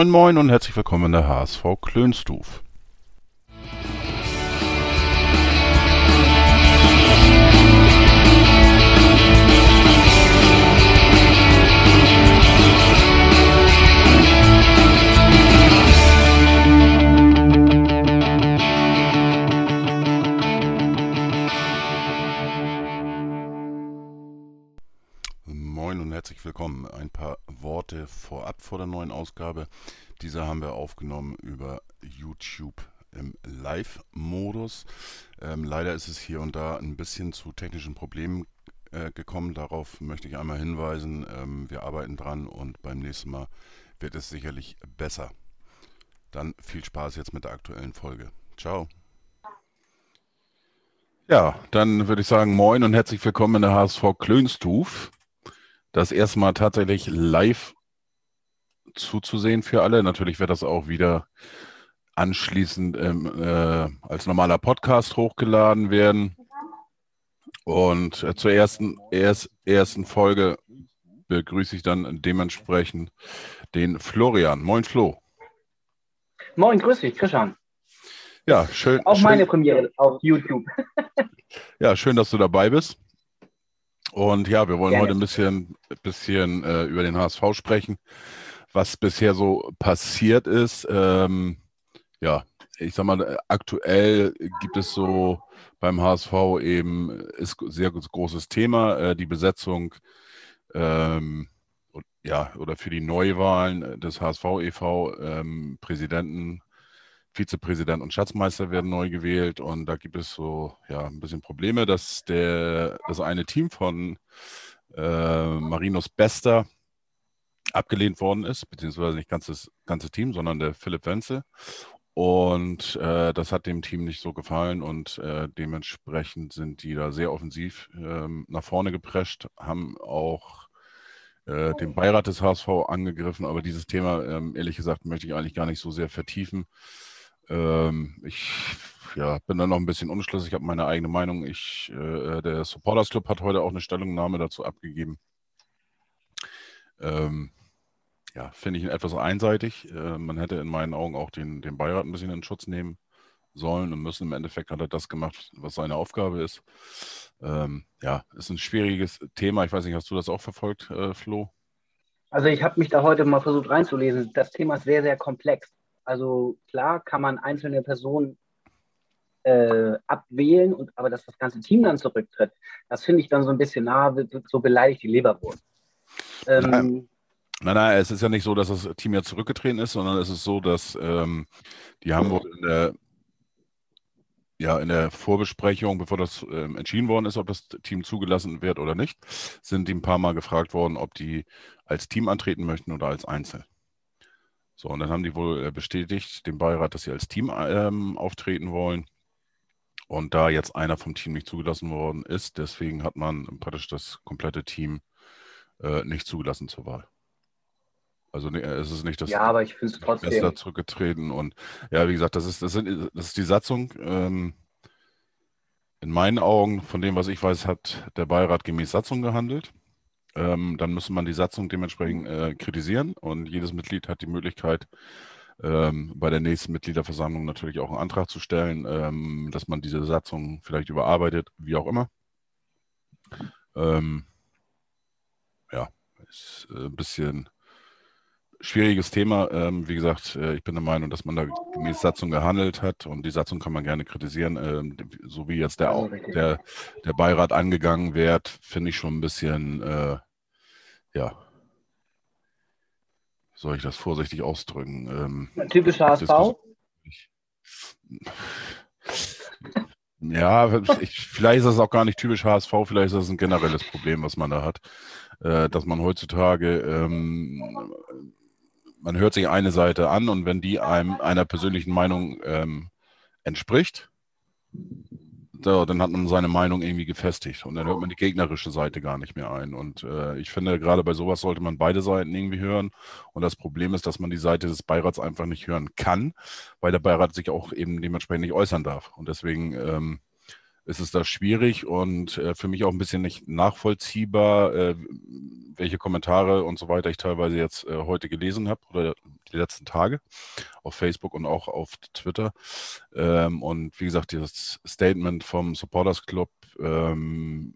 Moin Moin und herzlich willkommen in der HSV Klönstuf. Moin und herzlich willkommen. Ein paar Worte vorab vor der neuen Ausgabe. Diese haben wir aufgenommen über YouTube im Live-Modus. Ähm, leider ist es hier und da ein bisschen zu technischen Problemen äh, gekommen. Darauf möchte ich einmal hinweisen. Ähm, wir arbeiten dran und beim nächsten Mal wird es sicherlich besser. Dann viel Spaß jetzt mit der aktuellen Folge. Ciao. Ja, dann würde ich sagen, moin und herzlich willkommen in der HSV Klönstuf das erstmal tatsächlich live zuzusehen für alle. Natürlich wird das auch wieder anschließend ähm, äh, als normaler Podcast hochgeladen werden. Und äh, zur ersten, erst, ersten Folge begrüße ich dann dementsprechend den Florian. Moin Flo. Moin, grüß dich, Christian. Ja, schön. Auch schön, meine Premiere auf YouTube. ja, schön, dass du dabei bist. Und ja, wir wollen Gerne. heute ein bisschen, bisschen äh, über den HSV sprechen, was bisher so passiert ist. Ähm, ja, ich sag mal, aktuell gibt es so beim HSV eben, ist sehr großes Thema, äh, die Besetzung ähm, ja, oder für die Neuwahlen des HSV e.V. Ähm, Präsidenten, Vizepräsident und Schatzmeister werden neu gewählt und da gibt es so ja ein bisschen Probleme, dass der das eine Team von äh, Marinos Bester abgelehnt worden ist, beziehungsweise nicht ganz das ganze Team, sondern der Philipp Wenzel. Und äh, das hat dem Team nicht so gefallen und äh, dementsprechend sind die da sehr offensiv ähm, nach vorne geprescht, haben auch äh, den Beirat des HSV angegriffen, aber dieses Thema, ähm, ehrlich gesagt, möchte ich eigentlich gar nicht so sehr vertiefen. Ähm, ich ja, bin da noch ein bisschen unschlüssig, habe meine eigene Meinung. Ich, äh, der Supporters Club hat heute auch eine Stellungnahme dazu abgegeben. Ähm, ja, finde ich etwas einseitig. Äh, man hätte in meinen Augen auch den, den Beirat ein bisschen in Schutz nehmen sollen und müssen. Im Endeffekt hat er das gemacht, was seine Aufgabe ist. Ähm, ja, ist ein schwieriges Thema. Ich weiß nicht, hast du das auch verfolgt, äh, Flo? Also ich habe mich da heute mal versucht reinzulesen. Das Thema ist sehr, sehr komplex. Also klar kann man einzelne Personen äh, abwählen, und, aber dass das ganze Team dann zurücktritt, das finde ich dann so ein bisschen nah, so beleidigt die Leberwurst. Ähm, Nein. Nein, nein, es ist ja nicht so, dass das Team ja zurückgetreten ist, sondern es ist so, dass ähm, die haben wohl in der, ja, in der Vorbesprechung, bevor das ähm, entschieden worden ist, ob das Team zugelassen wird oder nicht, sind die ein paar Mal gefragt worden, ob die als Team antreten möchten oder als Einzel. So, und dann haben die wohl äh, bestätigt, dem Beirat, dass sie als Team ähm, auftreten wollen. Und da jetzt einer vom Team nicht zugelassen worden ist, deswegen hat man praktisch das komplette Team äh, nicht zugelassen zur Wahl. Also nee, es ist nicht das ja, aber ich finde es trotzdem. zurückgetreten. Und ja, wie gesagt, das ist, das sind, das ist die Satzung. Ähm, in meinen Augen, von dem, was ich weiß, hat der Beirat gemäß Satzung gehandelt. Ähm, dann müsste man die Satzung dementsprechend äh, kritisieren und jedes Mitglied hat die Möglichkeit, ähm, bei der nächsten Mitgliederversammlung natürlich auch einen Antrag zu stellen, ähm, dass man diese Satzung vielleicht überarbeitet, wie auch immer. Ähm, ja, ist äh, ein bisschen schwieriges Thema. Ähm, wie gesagt, äh, ich bin der Meinung, dass man da gemäß Satzung gehandelt hat und die Satzung kann man gerne kritisieren. Ähm, so wie jetzt der, Also der, der Beirat angegangen wird, finde ich schon ein bisschen, äh, ja, soll ich das vorsichtig ausdrücken? Ähm, Typischer HSV. Ja, ich, vielleicht ist das auch gar nicht typisch HSV, vielleicht ist das ein generelles Problem, was man da hat, äh, dass man heutzutage, ähm, man hört sich eine Seite an und wenn die einem einer persönlichen Meinung ähm, entspricht, so, dann hat man seine Meinung irgendwie gefestigt und dann hört man die gegnerische Seite gar nicht mehr ein. Und äh, ich finde, gerade bei sowas sollte man beide Seiten irgendwie hören. Und das Problem ist, dass man die Seite des Beirats einfach nicht hören kann, weil der Beirat sich auch eben dementsprechend nicht äußern darf. Und deswegen ähm, ist es da schwierig und äh, für mich auch ein bisschen nicht nachvollziehbar, äh, welche Kommentare und so weiter ich teilweise jetzt äh, heute gelesen habe oder die letzten Tage auf Facebook und auch auf Twitter. Ähm, und wie gesagt, dieses Statement vom Supporters Club ähm,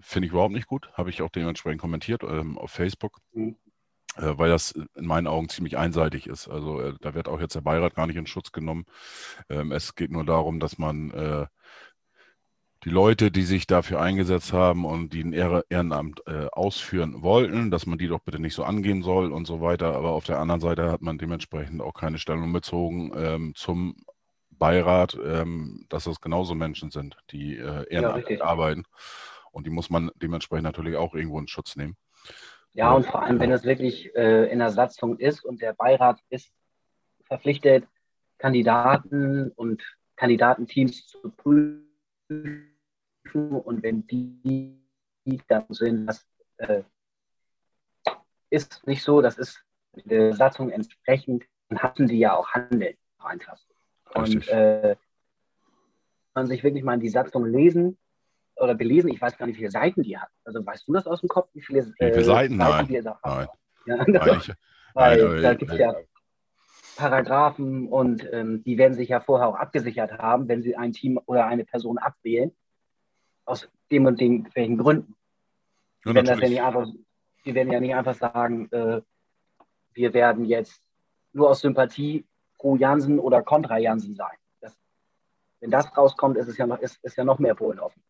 finde ich überhaupt nicht gut. Habe ich auch dementsprechend kommentiert ähm, auf Facebook. Mhm. Äh, weil das in meinen Augen ziemlich einseitig ist. Also äh, da wird auch jetzt der Beirat gar nicht in Schutz genommen. Ähm, es geht nur darum, dass man äh, die Leute, die sich dafür eingesetzt haben und die ein Ehrenamt äh, ausführen wollten, dass man die doch bitte nicht so angehen soll und so weiter. Aber auf der anderen Seite hat man dementsprechend auch keine Stellung bezogen ähm, zum Beirat, ähm, dass das genauso Menschen sind, die äh, ehrenamtlich ja, arbeiten. Und die muss man dementsprechend natürlich auch irgendwo in Schutz nehmen. Ja, und vor allem, wenn es wirklich äh, in der Satzung ist und der Beirat ist verpflichtet, Kandidaten und Kandidatenteams zu prüfen und wenn die dann sind, das äh, ist nicht so, das ist der Satzung entsprechend, dann hatten die ja auch Handeln einfach. Und äh, man sich wirklich mal in die Satzung lesen oder belesen, ich weiß gar nicht, wie viele Seiten die hat. Also weißt du das aus dem Kopf, wie viele, wie viele äh, Seiten? Seiten nein. nein. Ja, nein. Weil nein, da gibt es ja Paragraphen und ähm, die werden sich ja vorher auch abgesichert haben, wenn sie ein Team oder eine Person abwählen, aus dem und den welchen Gründen. Ja, wenn das ja nicht einfach, die werden ja nicht einfach sagen, äh, wir werden jetzt nur aus Sympathie pro Jansen oder kontra Jansen sein. Wenn das rauskommt, ist es ja noch, ist, ist ja noch mehr Polen offen.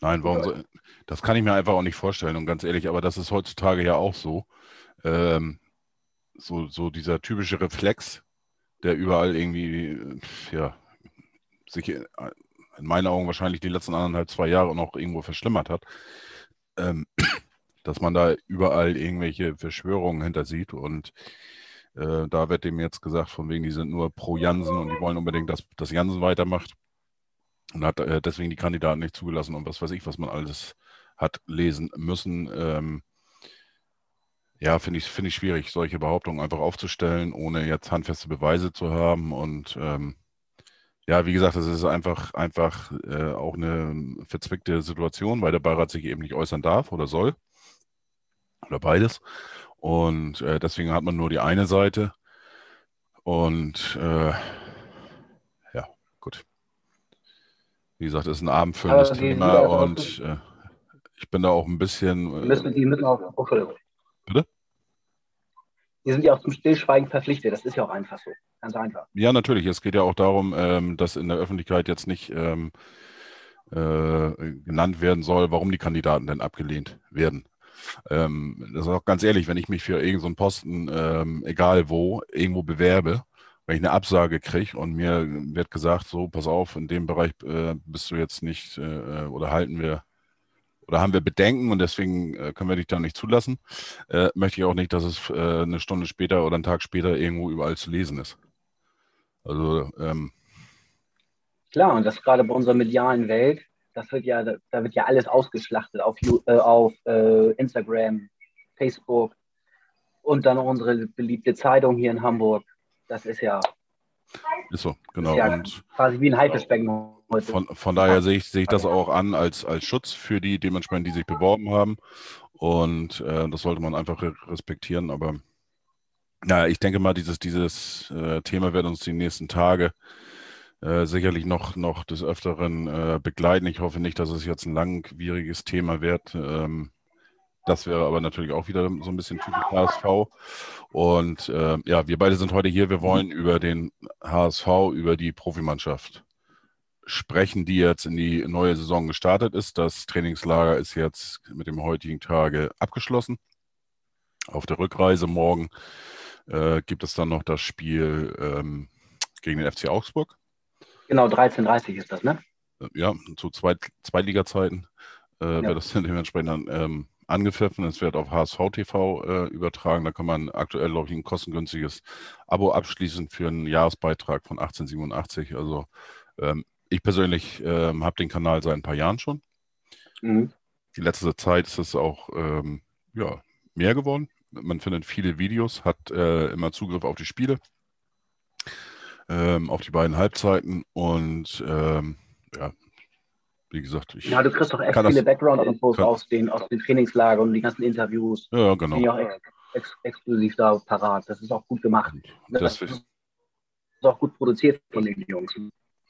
Nein, warum so, das kann ich mir einfach auch nicht vorstellen und ganz ehrlich, aber das ist heutzutage ja auch so. Ähm, so, so dieser typische Reflex, der überall irgendwie, ja, sich in meinen Augen wahrscheinlich die letzten anderthalb, zwei Jahre noch irgendwo verschlimmert hat, ähm, dass man da überall irgendwelche Verschwörungen hinter sieht und äh, da wird dem jetzt gesagt, von wegen, die sind nur pro Jansen und die wollen unbedingt, dass, dass Jansen weitermacht und hat äh, deswegen die Kandidaten nicht zugelassen und was weiß ich, was man alles hat lesen müssen. Ähm, ja, finde ich, find ich schwierig, solche Behauptungen einfach aufzustellen, ohne jetzt handfeste Beweise zu haben. Und ähm, ja, wie gesagt, das ist einfach, einfach äh, auch eine verzwickte Situation, weil der Beirat sich eben nicht äußern darf oder soll. Oder beides. Und äh, deswegen hat man nur die eine Seite. Und äh, ja, gut. Wie gesagt, es ist ein abendfüllendes Thema und äh, ich bin da auch ein bisschen. Die müssen, die müssen auch, oh, Bitte? die sind ja auch zum Stillschweigen verpflichtet. Das ist ja auch einfach so. Ganz einfach. Ja, natürlich. Es geht ja auch darum, ähm, dass in der Öffentlichkeit jetzt nicht ähm, äh, genannt werden soll, warum die Kandidaten denn abgelehnt werden. Ähm, das ist auch ganz ehrlich, wenn ich mich für irgendeinen so Posten, ähm, egal wo, irgendwo bewerbe, wenn ich eine Absage kriege und mir wird gesagt, so, pass auf, in dem Bereich äh, bist du jetzt nicht äh, oder halten wir oder haben wir Bedenken und deswegen äh, können wir dich da nicht zulassen, äh, möchte ich auch nicht, dass es äh, eine Stunde später oder einen Tag später irgendwo überall zu lesen ist. Also ähm, klar, und das gerade bei unserer medialen Welt, das wird ja, da wird ja alles ausgeschlachtet auf, äh, auf äh, Instagram, Facebook und dann unsere beliebte Zeitung hier in Hamburg. Das ist ja ist so, genau. Ist ja und quasi wie ein Haifischbecken heute. Von, von daher sehe ich, sehe ich das auch an als, als Schutz für die dementsprechend, die sich beworben haben. Und äh, das sollte man einfach respektieren. Aber ja, ich denke mal, dieses, dieses äh, Thema wird uns die nächsten Tage äh, sicherlich noch, noch des Öfteren äh, begleiten. Ich hoffe nicht, dass es jetzt ein langwieriges Thema wird. Ähm, das wäre aber natürlich auch wieder so ein bisschen typisch HSV. Und äh, ja, wir beide sind heute hier. Wir wollen über den HSV, über die Profimannschaft sprechen, die jetzt in die neue Saison gestartet ist. Das Trainingslager ist jetzt mit dem heutigen Tage abgeschlossen. Auf der Rückreise morgen äh, gibt es dann noch das Spiel ähm, gegen den FC Augsburg. Genau, 13.30 ist das, ne? Ja, zu Zweit Zweitliga-Zeiten äh, ja. wird das dementsprechend dann ähm, angepfiffen. Es wird auf HSV TV äh, übertragen. Da kann man aktuell, glaube ich, ein kostengünstiges Abo abschließen für einen Jahresbeitrag von 1887. Also ähm, ich persönlich ähm, habe den Kanal seit ein paar Jahren schon. Mhm. Die letzte Zeit ist es auch ähm, ja, mehr geworden. Man findet viele Videos, hat äh, immer Zugriff auf die Spiele, ähm, auf die beiden Halbzeiten und ähm, ja, wie gesagt, ich. Ja, du kriegst doch echt viele Background-Infos aus den, aus den Trainingslagern und die ganzen Interviews. Ja, genau. ex exklusiv da parat. Das ist auch gut gemacht. Das, das ist auch gut produziert von den Jungs.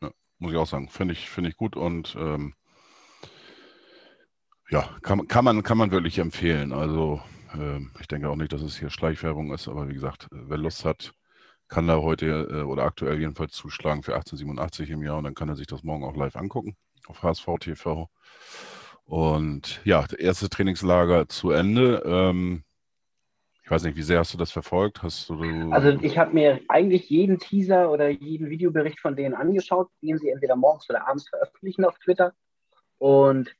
Ja, muss ich auch sagen. Finde ich, find ich gut und ähm, ja, kann, kann, man, kann man wirklich empfehlen. Also ähm, ich denke auch nicht, dass es hier Schleichwerbung ist, aber wie gesagt, wer Lust hat, kann da heute äh, oder aktuell jedenfalls zuschlagen für 1887 im Jahr und dann kann er sich das morgen auch live angucken auf HSV TV. Und ja, das erste Trainingslager zu Ende. Ähm, ich weiß nicht, wie sehr hast du das verfolgt? Hast du, also ich habe mir eigentlich jeden Teaser oder jeden Videobericht von denen angeschaut, den sie entweder morgens oder abends veröffentlichen auf Twitter. Und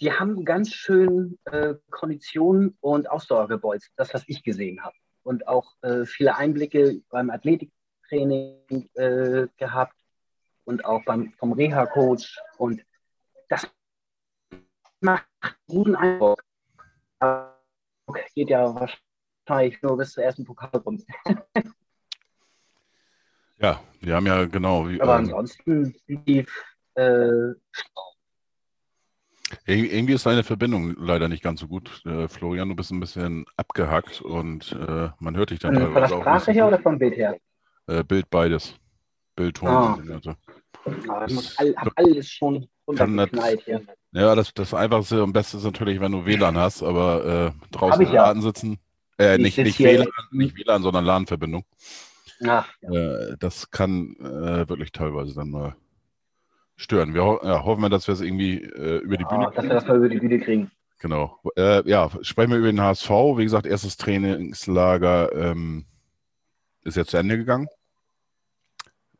die haben ganz schön äh, Konditionen und Ausdauer gebolzt, das, was ich gesehen habe. Und auch äh, viele Einblicke beim Athletiktraining äh, gehabt und auch beim, vom Reha-Coach. Und das macht guten Eindruck. Aber geht ja wahrscheinlich nur bis zur ersten Pokalrunde. ja, wir haben ja genau. Wie, Aber ähm, ansonsten lief äh, irgendwie ist deine Verbindung leider nicht ganz so gut. Äh, Florian, du bist ein bisschen abgehackt und äh, man hört dich dann Von der Sprache her oder vom Bild her? Äh, Bild beides. Bild, Ton. Ja, ich all, alles schon runtergeknallt hier. Ja, das, das Einfachste und Beste ist natürlich, wenn du WLAN hast, aber äh, draußen im ja. Laden sitzen. Äh, nicht, nicht, WLAN, nicht WLAN, sondern LAN-Verbindung. Ja. Äh, das kann äh, wirklich teilweise dann mal stören. Wir ho ja, hoffen wir, dass wir es irgendwie äh, über die Bühne kriegen. Dass wir das mal über die Bühne kriegen. Genau. Äh, ja, sprechen wir über den HSV. Wie gesagt, erstes Trainingslager ähm, ist jetzt zu Ende gegangen.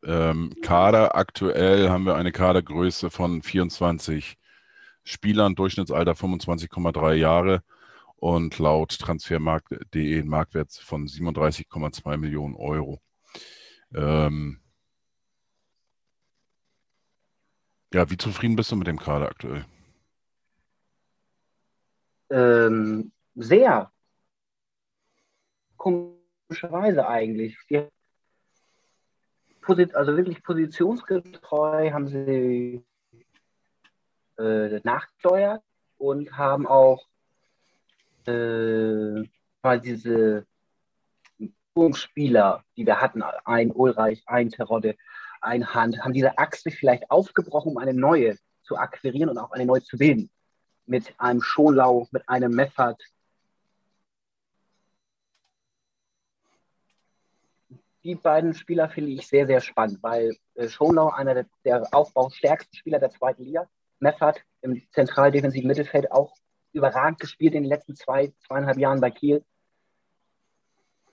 Ähm, Kader aktuell haben wir eine Kadergröße von 24 Spielern, Durchschnittsalter 25,3 Jahre und laut transfermarkt.de ein Marktwert von 37,2 Millionen Euro. Ähm, ja, wie zufrieden bist du mit dem Kader aktuell? Ähm, sehr. Komischerweise eigentlich. Die, also wirklich positionsgetreu haben sie äh, nachgesteuert und haben auch äh, mal diese Spieler, die wir hatten, ein Ulreich, ein Terodde, ein Hand, haben diese Achse vielleicht aufgebrochen, um eine neue zu akquirieren und auch eine neue zu bilden. Mit einem Schonlau, mit einem Meffert. Die beiden Spieler finde ich sehr, sehr spannend, weil äh, Schonlau einer der, der aufbaustärksten Spieler der zweiten Liga Meffert im zentraldefensiven Mittelfeld auch überragend gespielt in den letzten zwei, zweieinhalb Jahren bei Kiel.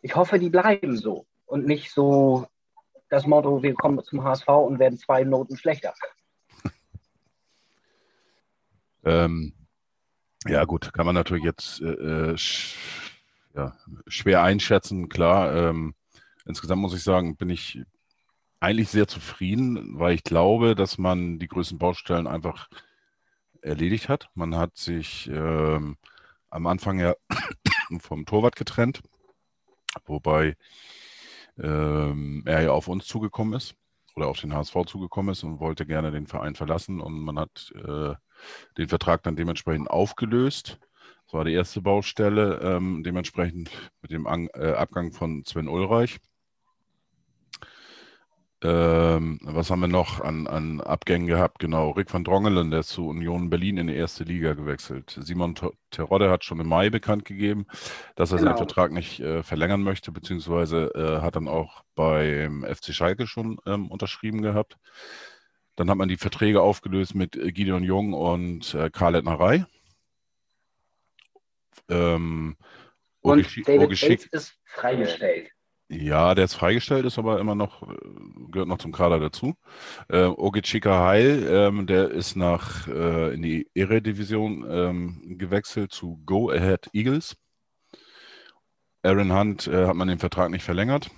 Ich hoffe, die bleiben so und nicht so das Motto, wir kommen zum HSV und werden zwei Noten schlechter. ähm, ja, gut, kann man natürlich jetzt äh, äh, sch ja, schwer einschätzen, klar. Ähm, insgesamt muss ich sagen, bin ich eigentlich sehr zufrieden, weil ich glaube, dass man die größten Baustellen einfach erledigt hat. Man hat sich ähm, am Anfang ja vom Torwart getrennt, wobei ähm, er ja auf uns zugekommen ist oder auf den HSV zugekommen ist und wollte gerne den Verein verlassen und man hat äh, den Vertrag dann dementsprechend aufgelöst. Das war die erste Baustelle, ähm, dementsprechend mit dem An äh, Abgang von Sven Ulreich. Ähm, was haben wir noch an, an Abgängen gehabt? Genau, Rick van Drongelen, der ist zu Union Berlin in die erste Liga gewechselt. Simon Terodde hat schon im Mai bekannt gegeben, dass er genau. seinen Vertrag nicht äh, verlängern möchte, beziehungsweise äh, hat dann auch beim FC Schalke schon ähm, unterschrieben gehabt. Dann hat man die Verträge aufgelöst mit Gideon Jung und äh, Karl Ettnerei. Ähm, und David Bates ist freigestellt. Ja, der ist freigestellt, ist aber immer noch, äh, gehört noch zum Kader dazu. Äh, Ogechika Heil, ähm, der ist nach äh, in die Eredivision ähm, gewechselt zu Go Ahead Eagles. Aaron Hunt äh, hat man den Vertrag nicht verlängert.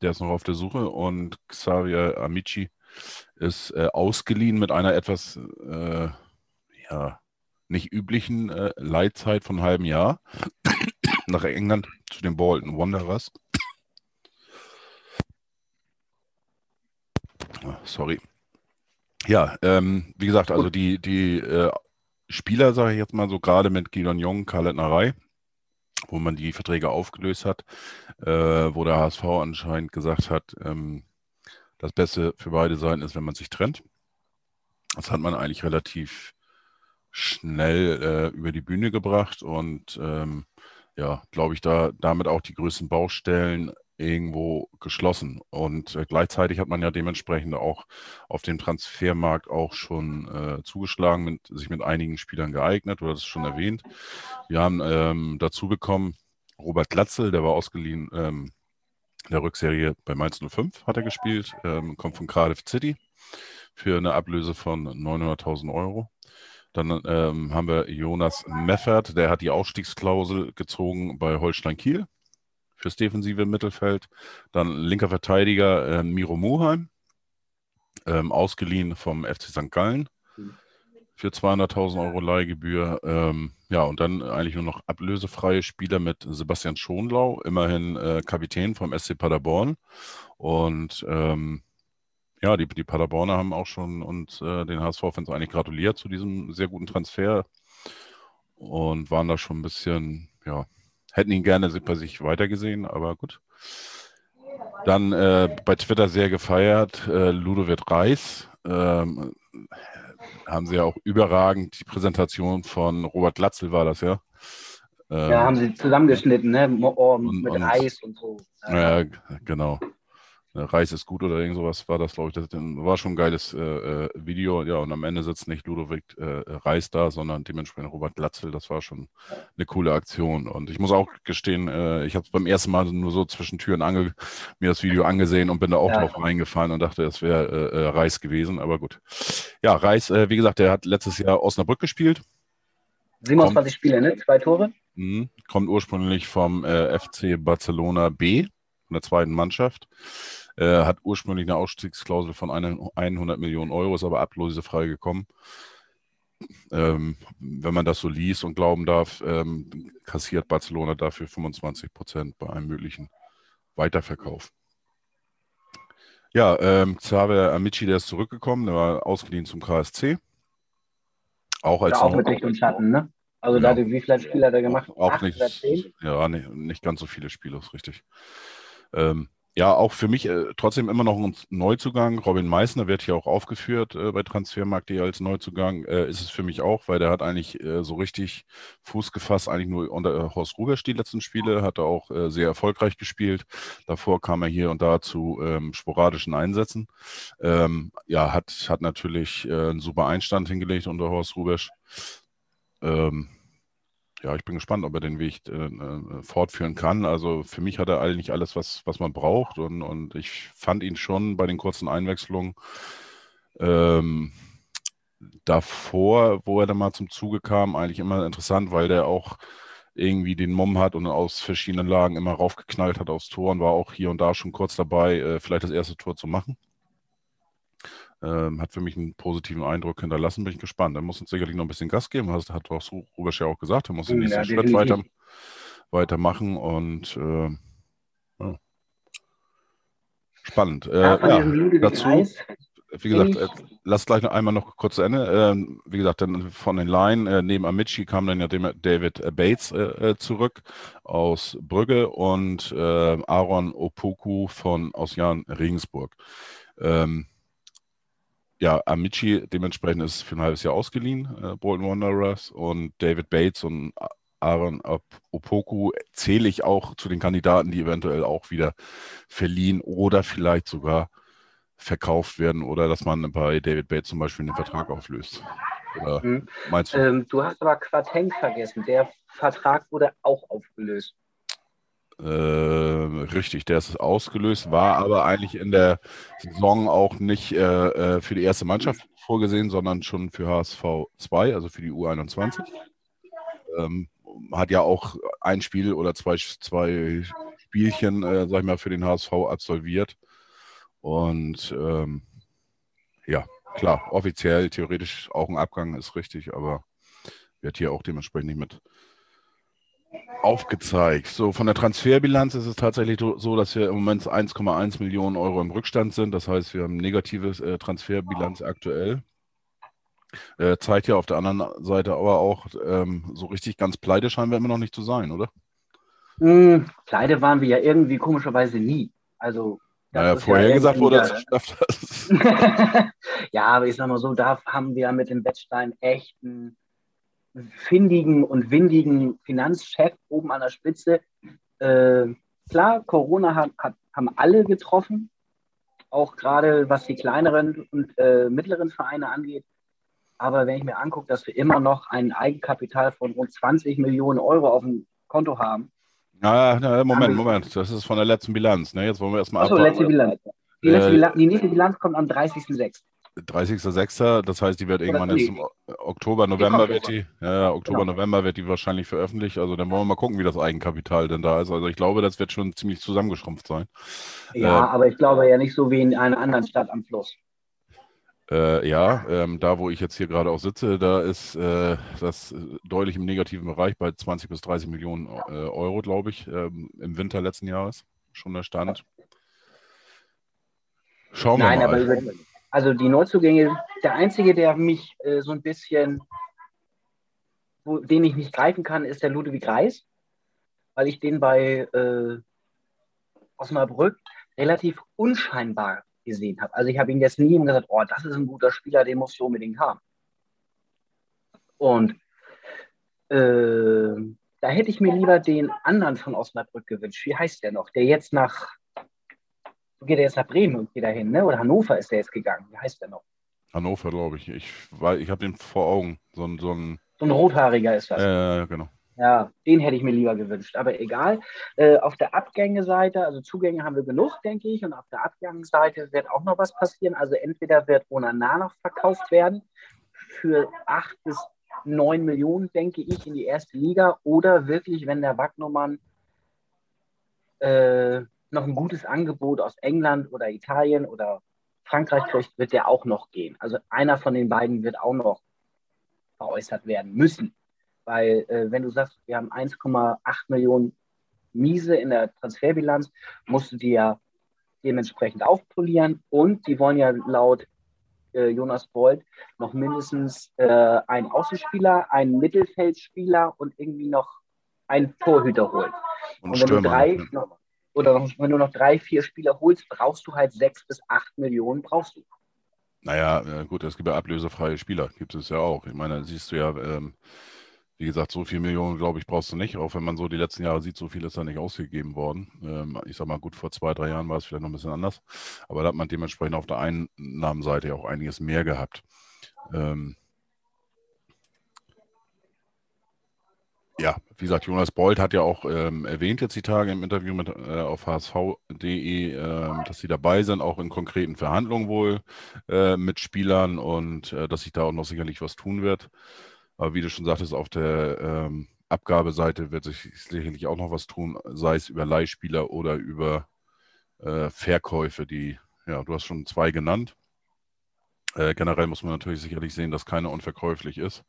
Der ist noch auf der Suche und Xavier Amici ist äh, ausgeliehen mit einer etwas äh, ja, nicht üblichen äh, Leitzeit von einem halben Jahr nach England zu den Bolton Wanderers. Sorry. Ja, ähm, wie gesagt, also die, die äh, Spieler, sage ich jetzt mal so, gerade mit Gidon Jong, Karl Lettnerei, wo man die Verträge aufgelöst hat, äh, wo der HSV anscheinend gesagt hat, ähm, das Beste für beide Seiten ist, wenn man sich trennt. Das hat man eigentlich relativ schnell äh, über die Bühne gebracht und ähm, ja, glaube ich, da damit auch die größten Baustellen irgendwo geschlossen. Und äh, gleichzeitig hat man ja dementsprechend auch auf dem Transfermarkt auch schon äh, zugeschlagen, mit, sich mit einigen Spielern geeignet, oder das ist schon erwähnt. Wir haben ähm, dazu bekommen Robert Glatzel, der war ausgeliehen ähm, in der Rückserie bei Mainz 05, hat er gespielt, ähm, kommt von Cardiff City für eine Ablöse von 900.000 Euro. Dann ähm, haben wir Jonas Meffert, der hat die Ausstiegsklausel gezogen bei Holstein Kiel fürs defensive Mittelfeld. Dann linker Verteidiger äh, Miro Muheim, ähm, ausgeliehen vom FC St. Gallen für 200.000 Euro Leihgebühr. Ähm, ja, und dann eigentlich nur noch ablösefreie Spieler mit Sebastian Schonlau, immerhin äh, Kapitän vom SC Paderborn. Und ähm, ja, die, die Paderborner haben auch schon uns äh, den HSV-Fans eigentlich gratuliert zu diesem sehr guten Transfer und waren da schon ein bisschen, ja, hätten ihn gerne bei sich weitergesehen, aber gut. Dann äh, bei Twitter sehr gefeiert, äh, Ludovic Reis. Ähm, haben sie ja auch überragend die Präsentation von Robert Latzel war das, ja. Ähm, ja, haben sie zusammengeschnitten, ne? Oh, mit und, Reis und so. Ja, ja genau. Ne, Reis ist gut oder irgend sowas war das, glaube ich. Das war schon ein geiles äh, äh, Video. Ja, und am Ende sitzt nicht Ludovic äh, Reis da, sondern dementsprechend Robert Glatzel. Das war schon eine coole Aktion. Und ich muss auch gestehen, äh, ich habe beim ersten Mal nur so zwischen Türen ange mir das Video angesehen und bin da auch ja. drauf reingefallen und dachte, es wäre äh, äh, Reis gewesen. Aber gut. Ja, Reis, wie gesagt, der hat letztes Jahr Osnabrück gespielt. 27 kommt, Spiele, ne? Zwei Tore. Mh, kommt ursprünglich vom FC Barcelona B, von der zweiten Mannschaft. Äh, hat ursprünglich eine Ausstiegsklausel von 100 Millionen Euro, ist aber ablösefrei gekommen. Ähm, wenn man das so liest und glauben darf, ähm, kassiert Barcelona dafür 25 Prozent bei einem möglichen Weiterverkauf. Ja, ähm, Xaver Amici, der ist zurückgekommen, der war ausgeliehen zum KSC. Auch als ja, auch mit Licht und Schatten, ne? Also ja. da, wie viele Spiele hat er gemacht? Auch, auch nicht, ja, nicht, nicht, ganz so viele Spiele, ist richtig. Ähm, ja, auch für mich äh, trotzdem immer noch ein Neuzugang. Robin Meissner wird hier auch aufgeführt äh, bei Transfermarkt.de als Neuzugang. Äh, ist es für mich auch, weil der hat eigentlich äh, so richtig Fuß gefasst, eigentlich nur unter äh, Horst Rubesch die letzten Spiele, hat er auch äh, sehr erfolgreich gespielt. Davor kam er hier und da zu ähm, sporadischen Einsätzen. Ähm, ja, hat, hat natürlich einen super Einstand hingelegt unter Horst Rubesch. Ähm, ja, ich bin gespannt, ob er den Weg äh, äh, fortführen kann. Also für mich hat er eigentlich alles, was, was man braucht. Und, und ich fand ihn schon bei den kurzen Einwechslungen ähm, davor, wo er dann mal zum Zuge kam, eigentlich immer interessant, weil der auch irgendwie den Mumm hat und aus verschiedenen Lagen immer raufgeknallt hat aufs Tor und war auch hier und da schon kurz dabei, äh, vielleicht das erste Tor zu machen. Ähm, hat für mich einen positiven Eindruck hinterlassen. Bin ich gespannt. Er muss uns sicherlich noch ein bisschen Gas geben. Das hat auch Rubesch ja auch gesagt. Er muss den nächsten ja, Schritt weiter, weitermachen und äh, ja. spannend. Äh, ja, dazu, wie gesagt, äh, lass gleich noch einmal noch kurz zu Ende. Ähm, wie gesagt, dann von den Line äh, neben Amici kam dann ja David Bates äh, äh, zurück aus Brügge und Aaron Opoku von aus Jan Regensburg. Ähm, ja, Amici dementsprechend ist für ein halbes Jahr ausgeliehen, äh, Bolton Wanderers und David Bates und Aaron Opoku zähle ich auch zu den Kandidaten, die eventuell auch wieder verliehen oder vielleicht sogar verkauft werden oder dass man bei David Bates zum Beispiel den Vertrag auflöst. Mhm. du? Ähm, du hast aber Quateng vergessen. Der Vertrag wurde auch aufgelöst. Äh, richtig, der ist ausgelöst, war aber eigentlich in der Saison auch nicht äh, äh für die erste Mannschaft vorgesehen, sondern schon für HSV 2, also für die U21. Ähm, hat ja auch ein Spiel oder zwei, zwei Spielchen, äh, sag ich mal, für den HSV absolviert. Und ähm, ja, klar, offiziell, theoretisch auch ein Abgang ist richtig, aber wird hier auch dementsprechend nicht mit aufgezeigt. So, von der Transferbilanz ist es tatsächlich so, dass wir im Moment 1,1 Millionen Euro im Rückstand sind. Das heißt, wir haben negative äh, Transferbilanz aktuell. Äh, zeigt ja auf der anderen Seite aber auch, ähm, so richtig ganz pleite scheinen wir immer noch nicht zu sein, oder? Hm, pleite waren wir ja irgendwie komischerweise nie. Also naja, vorher ja gesagt wurde, dass du hast. ja, aber ich sag mal so, da haben wir mit dem Wettstein echt einen findigen und windigen Finanzchef oben an der Spitze. Äh, klar, Corona hat, hat, haben alle getroffen, auch gerade was die kleineren und äh, mittleren Vereine angeht. Aber wenn ich mir angucke, dass wir immer noch ein Eigenkapital von rund 20 Millionen Euro auf dem Konto haben, ja, na, Moment, Moment. Das ist von der letzten Bilanz. Ne? Jetzt wollen wir erstmal Achso, letzte Bilanz. Die, letzte äh, Bilanz. die nächste Bilanz kommt am 30.06. 30.06. Das heißt, die wird irgendwann jetzt im Oktober, November wird die, ja, Oktober, genau. November wird die wahrscheinlich veröffentlicht. Also dann wollen wir mal gucken, wie das Eigenkapital denn da ist. Also ich glaube, das wird schon ziemlich zusammengeschrumpft sein. Ja, äh, aber ich glaube ja nicht so wie in einer anderen Stadt am Fluss. Äh, ja, ähm, da wo ich jetzt hier gerade auch sitze, da ist äh, das deutlich im negativen Bereich bei 20 bis 30 Millionen äh, Euro, glaube ich, ähm, im Winter letzten Jahres schon der Stand. Schauen wir Nein, mal. aber also die Neuzugänge, der einzige, der mich äh, so ein bisschen, wo, den ich nicht greifen kann, ist der Ludwig Reis, weil ich den bei äh, Osnabrück relativ unscheinbar gesehen habe. Also ich habe ihn jetzt nie gesagt, oh, das ist ein guter Spieler, den musst du unbedingt haben. Und äh, da hätte ich mir lieber den anderen von Osnabrück gewünscht. Wie heißt der noch? Der jetzt nach, geht der jetzt nach Bremen und geht dahin, ne? Oder Hannover ist der jetzt gegangen. Wie heißt der noch? Hannover, glaube ich. Ich, ich habe den vor Augen. So ein, so ein, so ein rothaariger ist das. Äh, genau. Ja, den hätte ich mir lieber gewünscht. Aber egal. Äh, auf der Abgängeseite, also Zugänge haben wir genug, denke ich. Und auf der Abgangsseite wird auch noch was passieren. Also entweder wird Onana noch verkauft werden für acht bis neun Millionen, denke ich, in die erste Liga. Oder wirklich, wenn der Wagnumann äh, noch ein gutes Angebot aus England oder Italien oder Frankreich kriegt, wird der auch noch gehen. Also einer von den beiden wird auch noch veräußert werden müssen. Weil äh, wenn du sagst, wir haben 1,8 Millionen Miese in der Transferbilanz, musst du die ja dementsprechend aufpolieren. Und die wollen ja laut äh, Jonas Bold noch mindestens äh, einen Außenspieler, einen Mittelfeldspieler und irgendwie noch einen Torhüter holen. Und, und wenn Stürmer. du drei noch, oder wenn du noch drei, vier Spieler holst, brauchst du halt sechs bis acht Millionen, brauchst du. Naja, gut, es gibt ja ablösefreie Spieler, gibt es ja auch. Ich meine, siehst du ja, ähm, wie gesagt, so viel Millionen, glaube ich, brauchst du nicht. Auch wenn man so die letzten Jahre sieht, so viel ist da nicht ausgegeben worden. Ähm, ich sage mal, gut, vor zwei, drei Jahren war es vielleicht noch ein bisschen anders. Aber da hat man dementsprechend auf der Einnahmenseite ja auch einiges mehr gehabt. Ähm, ja, wie gesagt, Jonas Bold hat ja auch ähm, erwähnt jetzt die Tage im Interview mit, äh, auf hsv.de, äh, dass sie dabei sind, auch in konkreten Verhandlungen wohl äh, mit Spielern und äh, dass sich da auch noch sicherlich was tun wird. Aber wie du schon sagtest, auf der ähm, Abgabeseite wird sich sicherlich auch noch was tun, sei es über Leihspieler oder über äh, Verkäufe, die, ja, du hast schon zwei genannt. Äh, generell muss man natürlich sicherlich sehen, dass keiner unverkäuflich ist.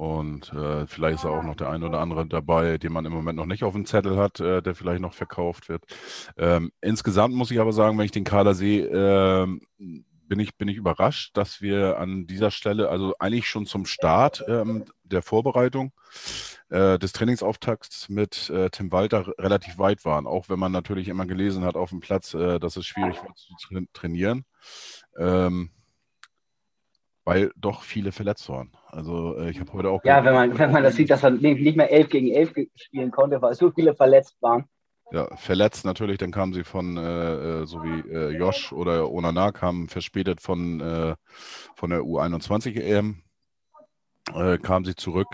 Und äh, vielleicht ist auch noch der ein oder andere dabei, den man im Moment noch nicht auf dem Zettel hat, äh, der vielleicht noch verkauft wird. Ähm, insgesamt muss ich aber sagen, wenn ich den Kader sehe, ähm, bin ich, bin ich überrascht, dass wir an dieser Stelle, also eigentlich schon zum Start ähm, der Vorbereitung äh, des Trainingsauftakts mit äh, Tim Walter relativ weit waren. Auch wenn man natürlich immer gelesen hat auf dem Platz, äh, dass es schwierig wird zu tra trainieren. Ähm, weil doch viele verletzt waren. Also äh, ich habe heute auch. Ja, wenn man, wenn man das sieht, dass er nicht mehr 11 gegen 11 spielen konnte, weil so viele verletzt waren. Ja, verletzt natürlich, dann kamen sie von, äh, äh, so wie äh, Josh oder Onana kamen verspätet von, äh, von der U21 EM, äh, kamen sie zurück.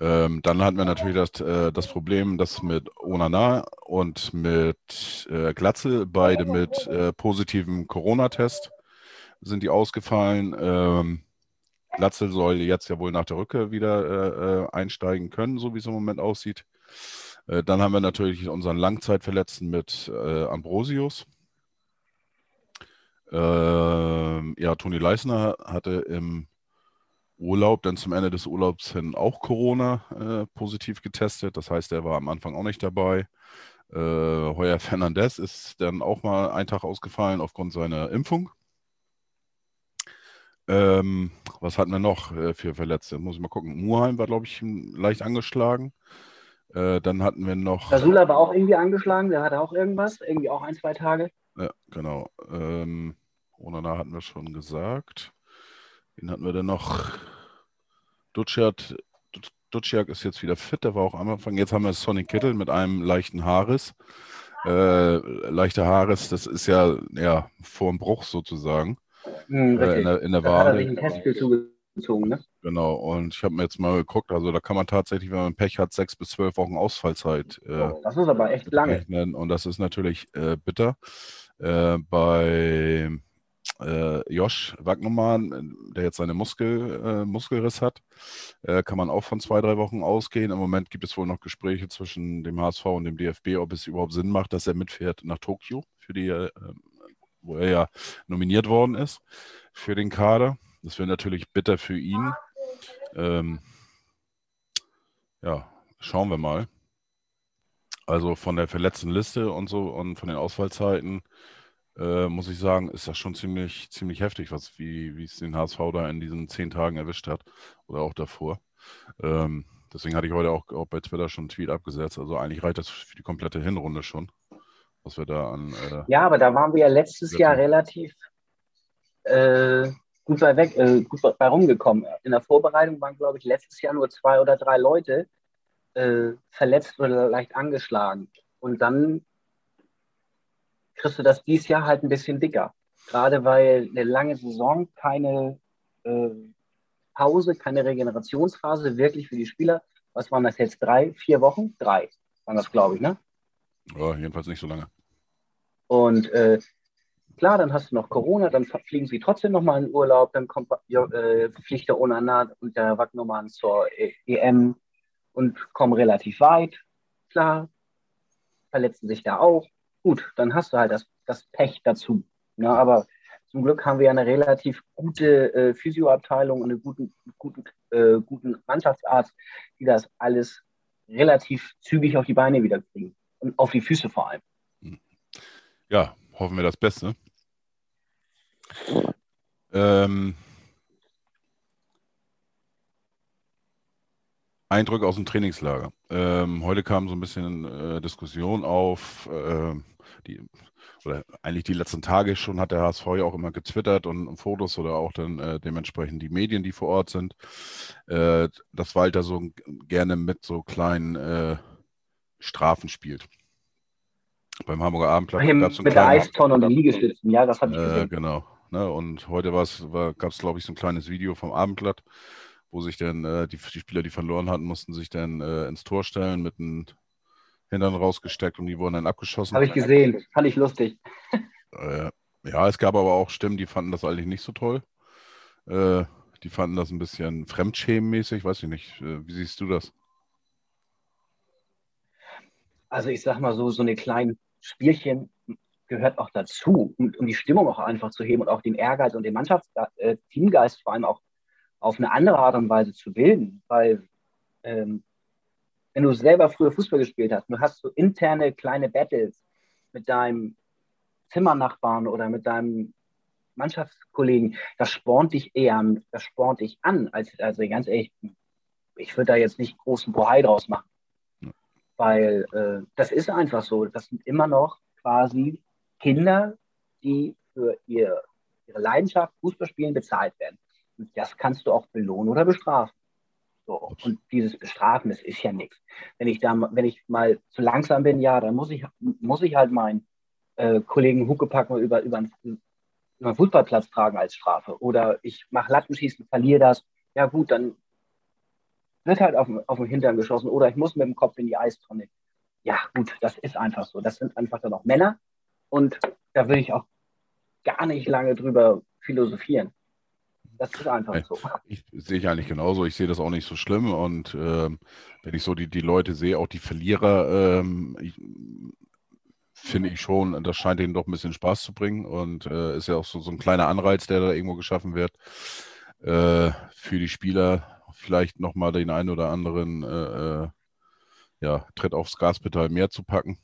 Ähm, dann hatten wir natürlich das, äh, das Problem, dass mit Onana und mit Glatze, beide mit positivem Corona-Test, sind die ausgefallen. Ähm, Glatze soll jetzt ja wohl nach der Rückkehr wieder äh, einsteigen können, so wie es im Moment aussieht. Äh, dann haben wir natürlich unseren Langzeitverletzten mit äh, Ambrosius. Äh, ja, Toni Leisner hatte im Urlaub, dann zum Ende des Urlaubs hin auch Corona äh, positiv getestet. Das heißt, er war am Anfang auch nicht dabei. Äh, Heuer Fernandez ist dann auch mal einen Tag ausgefallen aufgrund seiner Impfung. Ähm, was hatten wir noch äh, für Verletzte? Muss ich mal gucken. Muheim war, glaube ich, leicht angeschlagen. Äh, dann hatten wir noch. Rasula war auch irgendwie angeschlagen, der hatte auch irgendwas, irgendwie auch ein, zwei Tage. Ja, genau. Ähm, Onana hatten wir schon gesagt. Wen hatten wir denn noch? Duciak, Duciak ist jetzt wieder fit, der war auch am Anfang. Jetzt haben wir Sonny Kittel mit einem leichten Haares. Äh, leichter Haares, das ist ja, ja vor dem Bruch sozusagen. Hm, äh, in der, in der hat er Wade. sich zugezogen, ne? Genau, und ich habe mir jetzt mal geguckt, also da kann man tatsächlich, wenn man Pech hat, sechs bis zwölf Wochen Ausfallzeit äh, Oh, das ist aber echt lange. und das ist natürlich äh, bitter. Äh, bei äh, Josh Wagnermann, der jetzt seine Muskel, äh, Muskelriss hat, kann man auch von zwei, drei Wochen ausgehen. Im Moment gibt es wohl noch Gespräche zwischen dem HSV und dem DFB, ob es überhaupt Sinn macht, dass er mitfährt nach Tokio, für die, wo er ja nominiert worden ist für den Kader. Das wäre natürlich bitter für ihn. Ähm, ja, schauen wir mal. Also von der verletzten Liste und so und von den Ausfallzeiten äh, muss ich sagen, ist das schon ziemlich, ziemlich heftig, was, wie, es den HSV da in diesen zehn Tagen erwischt hat oder auch davor. Ähm, deswegen hatte ich heute auch, auch bei Twitter schon einen Tweet abgesetzt. Also eigentlich reicht das für die komplette Hinrunde schon, was wir da an. Äh, Ja, aber da waren wir ja letztes Ja, Jahr relativ äh, gut bei weg, äh, gut bei rumgekommen. In der Vorbereitung waren, glaube ich, letztes Jahr nur zwei oder drei Leute äh, verletzt oder leicht angeschlagen. Und dann kriegst du das dieses Jahr halt ein bisschen dicker. Gerade weil eine lange Saison, keine äh, Pause, keine Regenerationsphase wirklich für die Spieler. Was waren das jetzt? Drei, vier Wochen? Drei waren das, glaube ich, ne? Ja, jedenfalls nicht so lange. Und äh, klar, dann hast du noch Corona, dann fliegen sie trotzdem nochmal in Urlaub, dann kommt, äh, fliegt der Onana und der Wagnermann zur EM und kommen relativ weit. Klar, verletzen sich da auch. Gut, dann hast du halt das, das Pech dazu. Ne? Aber zum Glück haben wir ja eine relativ gute äh, Physioabteilung und einen guten, guten, äh, guten Mannschaftsarzt, die das alles relativ zügig auf die Beine wieder kriegen. Und auf die Füße vor allem. Ja, hoffen wir das Beste. Ähm, Eindrücke aus dem Trainingslager. Ähm, heute kam so ein bisschen äh, Diskussion auf, äh, die, oder eigentlich die letzten Tage schon hat der HSV ja auch immer getwittert und, und Fotos oder auch dann äh, dementsprechend die Medien, die vor Ort sind, äh, dass Walter so gerne mit so kleinen äh, Strafen spielt. Beim Hamburger Abendblatt gab es mit der Eistonne und den Liegestützen, ja, das habe ich äh, gesehen. genau. Ne? Und heute war, gab es, glaube ich, so ein kleines Video vom Abendblatt, wo sich dann äh, die, die Spieler, die verloren hatten, mussten sich dann äh, ins Tor stellen, mit den Hintern rausgesteckt und die wurden dann abgeschossen. Habe ich gesehen, fand ich lustig. Äh, ja, es gab aber auch Stimmen, die fanden das eigentlich nicht so toll. Äh, die fanden das ein bisschen fremdschämenmäßig, weiß ich nicht. Äh, wie siehst du das? Also ich sag mal so, so eine kleinen Spielchen gehört auch dazu, um, um die Stimmung auch einfach zu heben und auch den Ehrgeiz und den Mannschafts-Teamgeist vor allem auch auf eine andere Art und Weise zu bilden. Weil ähm, wenn du selber früher Fußball gespielt hast, du hast so interne kleine Battles mit deinem Zimmernachbarn oder mit deinem Mannschaftskollegen, das spornt dich eher, das spornt dich an, als also ganz ehrlich, ich würde da jetzt nicht großen Bohai draus machen. Weil äh, das ist einfach so. Das sind immer noch quasi Kinder, die für ihr, ihre Leidenschaft Fußballspielen bezahlt werden. Und das kannst du auch belohnen oder bestrafen. So. Und dieses Bestrafen, das ist ja nichts. Wenn ich da, wenn ich mal zu langsam bin, ja, dann muss ich, muss ich halt meinen äh, Kollegen Huckepack mal über, über, einen, über einen Fußballplatz tragen als Strafe. Oder ich mache Lattenschießen, verliere das. Ja gut, dann wird halt auf, auf den Hintern geschossen oder ich muss mit dem Kopf in die Eistonne. Ja, gut, das ist einfach so. Das sind einfach dann auch Männer und da will ich auch gar nicht lange drüber philosophieren. Das ist einfach so. Ich sehe ich eigentlich genauso. Ich sehe das auch nicht so schlimm. Und ähm, wenn ich so die, die Leute sehe, auch die Verlierer, ähm, ich, finde ich schon, das scheint ihnen doch ein bisschen Spaß zu bringen. Und äh, ist ja auch so, so ein kleiner Anreiz, der da irgendwo geschaffen wird, äh, für die Spieler vielleicht nochmal den einen oder anderen äh, äh, ja, Tritt aufs Gaspedal mehr zu packen.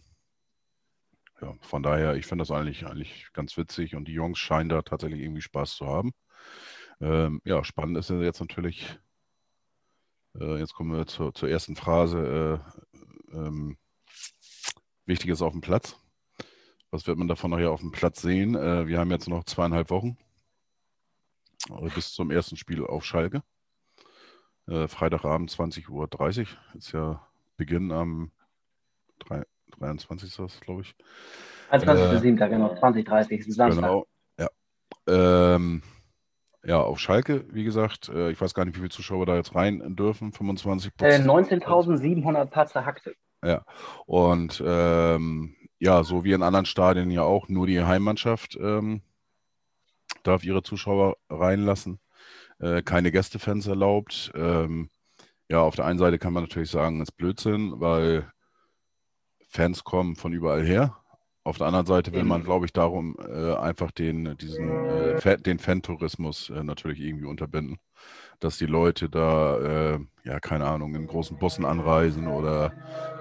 Ja, von daher, ich finde das eigentlich, eigentlich ganz witzig und die Jungs scheinen da tatsächlich irgendwie Spaß zu haben. Ähm, ja, spannend ist jetzt natürlich, äh, jetzt kommen wir zur, zur ersten Phrase, äh, ähm, wichtig ist auf dem Platz. Was wird man davon nachher auf dem Platz sehen? Äh, wir haben jetzt noch zweieinhalb Wochen äh, bis zum ersten Spiel auf Schalke. Äh, Freitagabend 20.30 Uhr ist ja Beginn am 3, 23. glaube ich. 21.07. Äh, genau, 2030 ist Samstag. Genau, ja. Ähm, ja, auf Schalke, wie gesagt, äh, ich weiß gar nicht, wie viele Zuschauer da jetzt rein dürfen, 25 Prozent. Äh, 19.700 paar zerhackte. Ja, und ähm, ja, so wie in anderen Stadien ja auch, nur die Heimmannschaft ähm, darf ihre Zuschauer reinlassen. Äh, keine Gästefans erlaubt. Ähm, ja, auf der einen Seite kann man natürlich sagen, ist Blödsinn, weil Fans kommen von überall her. Auf der anderen Seite will man, glaube ich, darum äh, einfach den, diesen, äh, den Fan-Tourismus äh, natürlich irgendwie unterbinden. Dass die Leute da, äh, ja, keine Ahnung, in großen Bussen anreisen oder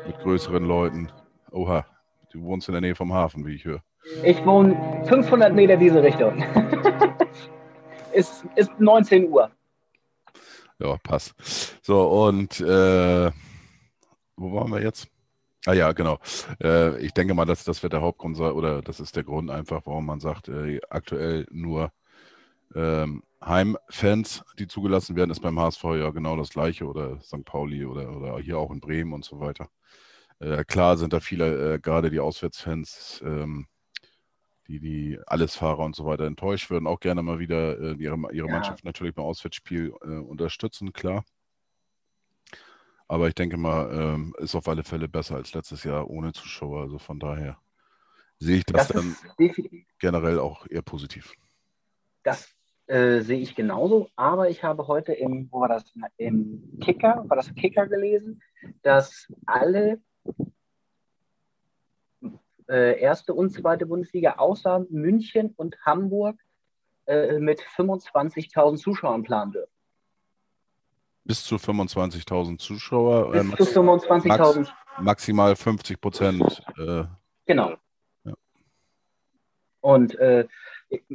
mit größeren Leuten. Oha, du wohnst in der Nähe vom Hafen, wie ich höre. Ich wohne 500 Meter diese Richtung. ist, ist 19 Uhr. Ja, passt. So, und äh, wo waren wir jetzt? Ah ja, genau. Äh, ich denke mal, dass das wird der Hauptgrund sein, oder das ist der Grund einfach, warum man sagt, äh, aktuell nur ähm, Heimfans, die zugelassen werden, ist beim HSV ja genau das gleiche oder St. Pauli oder, oder hier auch in Bremen und so weiter. Äh, klar sind da viele, äh, gerade die Auswärtsfans, ähm, die, die Allesfahrer und so weiter enttäuscht würden, auch gerne mal wieder äh, ihre, ihre ja. Mannschaft natürlich beim Auswärtsspiel äh, unterstützen, klar. Aber ich denke mal, ähm, ist auf alle Fälle besser als letztes Jahr ohne Zuschauer. Also von daher sehe ich das, das dann generell auch eher positiv. Das äh, sehe ich genauso, aber ich habe heute im, wo war das, im Kicker, war das Kicker gelesen, dass alle äh, erste und zweite Bundesliga außer München und Hamburg äh, mit 25.000 Zuschauern planen dürfen bis zu 25.000 Zuschauer. Bis äh, zu 25.000. Max, maximal 50 Prozent. Äh, genau. Ja. Und äh,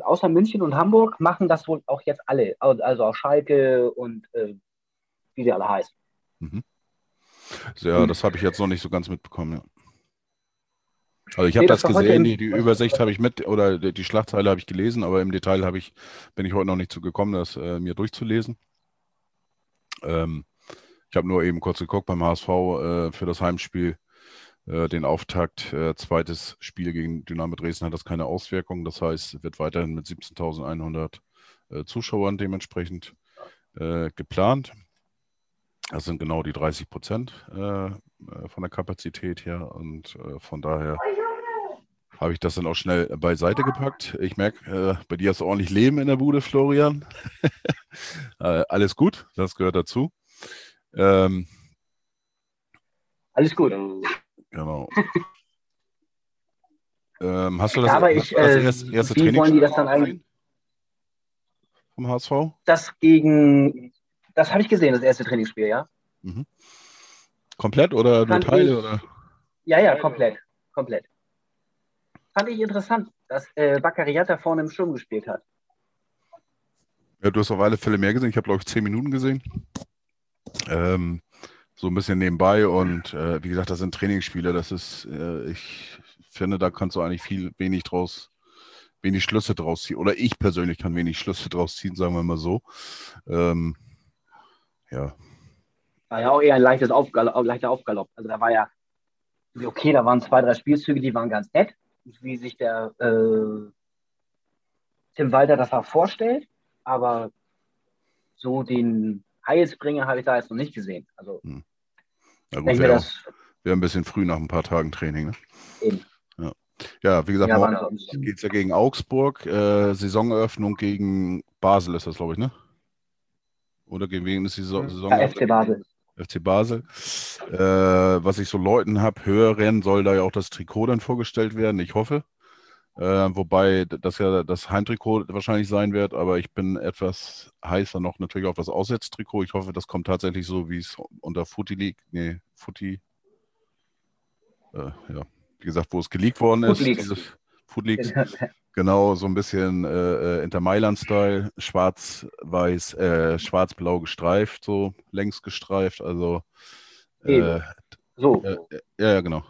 außer München und Hamburg machen das wohl auch jetzt alle. Also auch Schalke und äh, wie sie alle heißen. Mhm. Ja, das habe ich jetzt noch nicht so ganz mitbekommen. Ja. Also ich habe nee, das, das gesehen, die, die, Übersicht habe ich mit oder die, Schlagzeile habe ich gelesen, aber im Detail habe ich, bin ich heute noch nicht zu gekommen, das äh, mir durchzulesen. Ähm, ich habe nur eben kurz geguckt beim HSV äh, für das Heimspiel, äh, den Auftakt, äh, zweites Spiel gegen Dynamo Dresden hat das keine Auswirkung. Das heißt, wird weiterhin mit 17.100 äh, Zuschauern dementsprechend geplant. Das sind genau die 30 Prozent äh, von der Kapazität her und von daher habe ich das dann auch schnell beiseite gepackt. Ich merke, äh, bei dir ist ordentlich Leben in der Bude, Florian. äh, alles gut, das gehört dazu. Ähm, alles gut. Genau. ähm, hast du das, Aber ich, das äh, erste, erste wie Training wollen die das dann eigentlich? Vom HSV? Das gegen, das habe ich gesehen, das erste Trainingsspiel, ja. Mhm. Komplett oder nur Teile? Oder? Ja, ja, komplett. Komplett fand ich interessant, dass äh, da vorne im Sturm gespielt hat. Ja, du hast auf alle Fälle mehr gesehen. Ich habe, glaube ich, zehn Minuten gesehen. Ähm, so ein bisschen nebenbei und äh, wie gesagt, das sind Trainingsspiele. Das ist, äh, ich finde, da kannst du eigentlich viel, wenig draus, wenig Schlüsse draus ziehen. Oder ich persönlich kann wenig Schlüsse draus ziehen, sagen wir mal so. Ähm, ja. War ja auch eher ein leichtes Aufgalopp, leichter Aufgalopp. Also da war ja, okay, da waren zwei, drei Spielzüge, die waren ganz nett wie sich der äh, Tim Walter das auch vorstellt, aber so den Heilsbringer habe ich da jetzt noch nicht gesehen. Also, hm. Ja, gut, wäre wär ein bisschen früh nach ein paar Tagen Training. Ne? Eben. Ja. ja, wie gesagt, ja, morgen geht es ja gegen Augsburg. Äh, Saisoneröffnung gegen Basel ist das, glaube ich, ne? Oder gegen wen ist die Saison? Ja, FC Basel. FC Basel. Äh, was ich so Leuten habe, hören, soll da ja auch das Trikot dann vorgestellt werden. Ich hoffe. Äh, wobei das ja das Heimtrikot wahrscheinlich sein wird, aber ich bin etwas heißer noch natürlich auf das Aussetztrikot. Ich hoffe, das kommt tatsächlich so, wie es unter Footy League, nee, Footy, äh, ja, wie gesagt, wo es geleakt worden ist. Food Leagues. Food Leagues. Genau, so ein bisschen äh, äh, Inter Mailand-Style, schwarz-weiß, äh, schwarz-blau gestreift, so längs gestreift. Also äh, So. Äh, ja, ja, genau.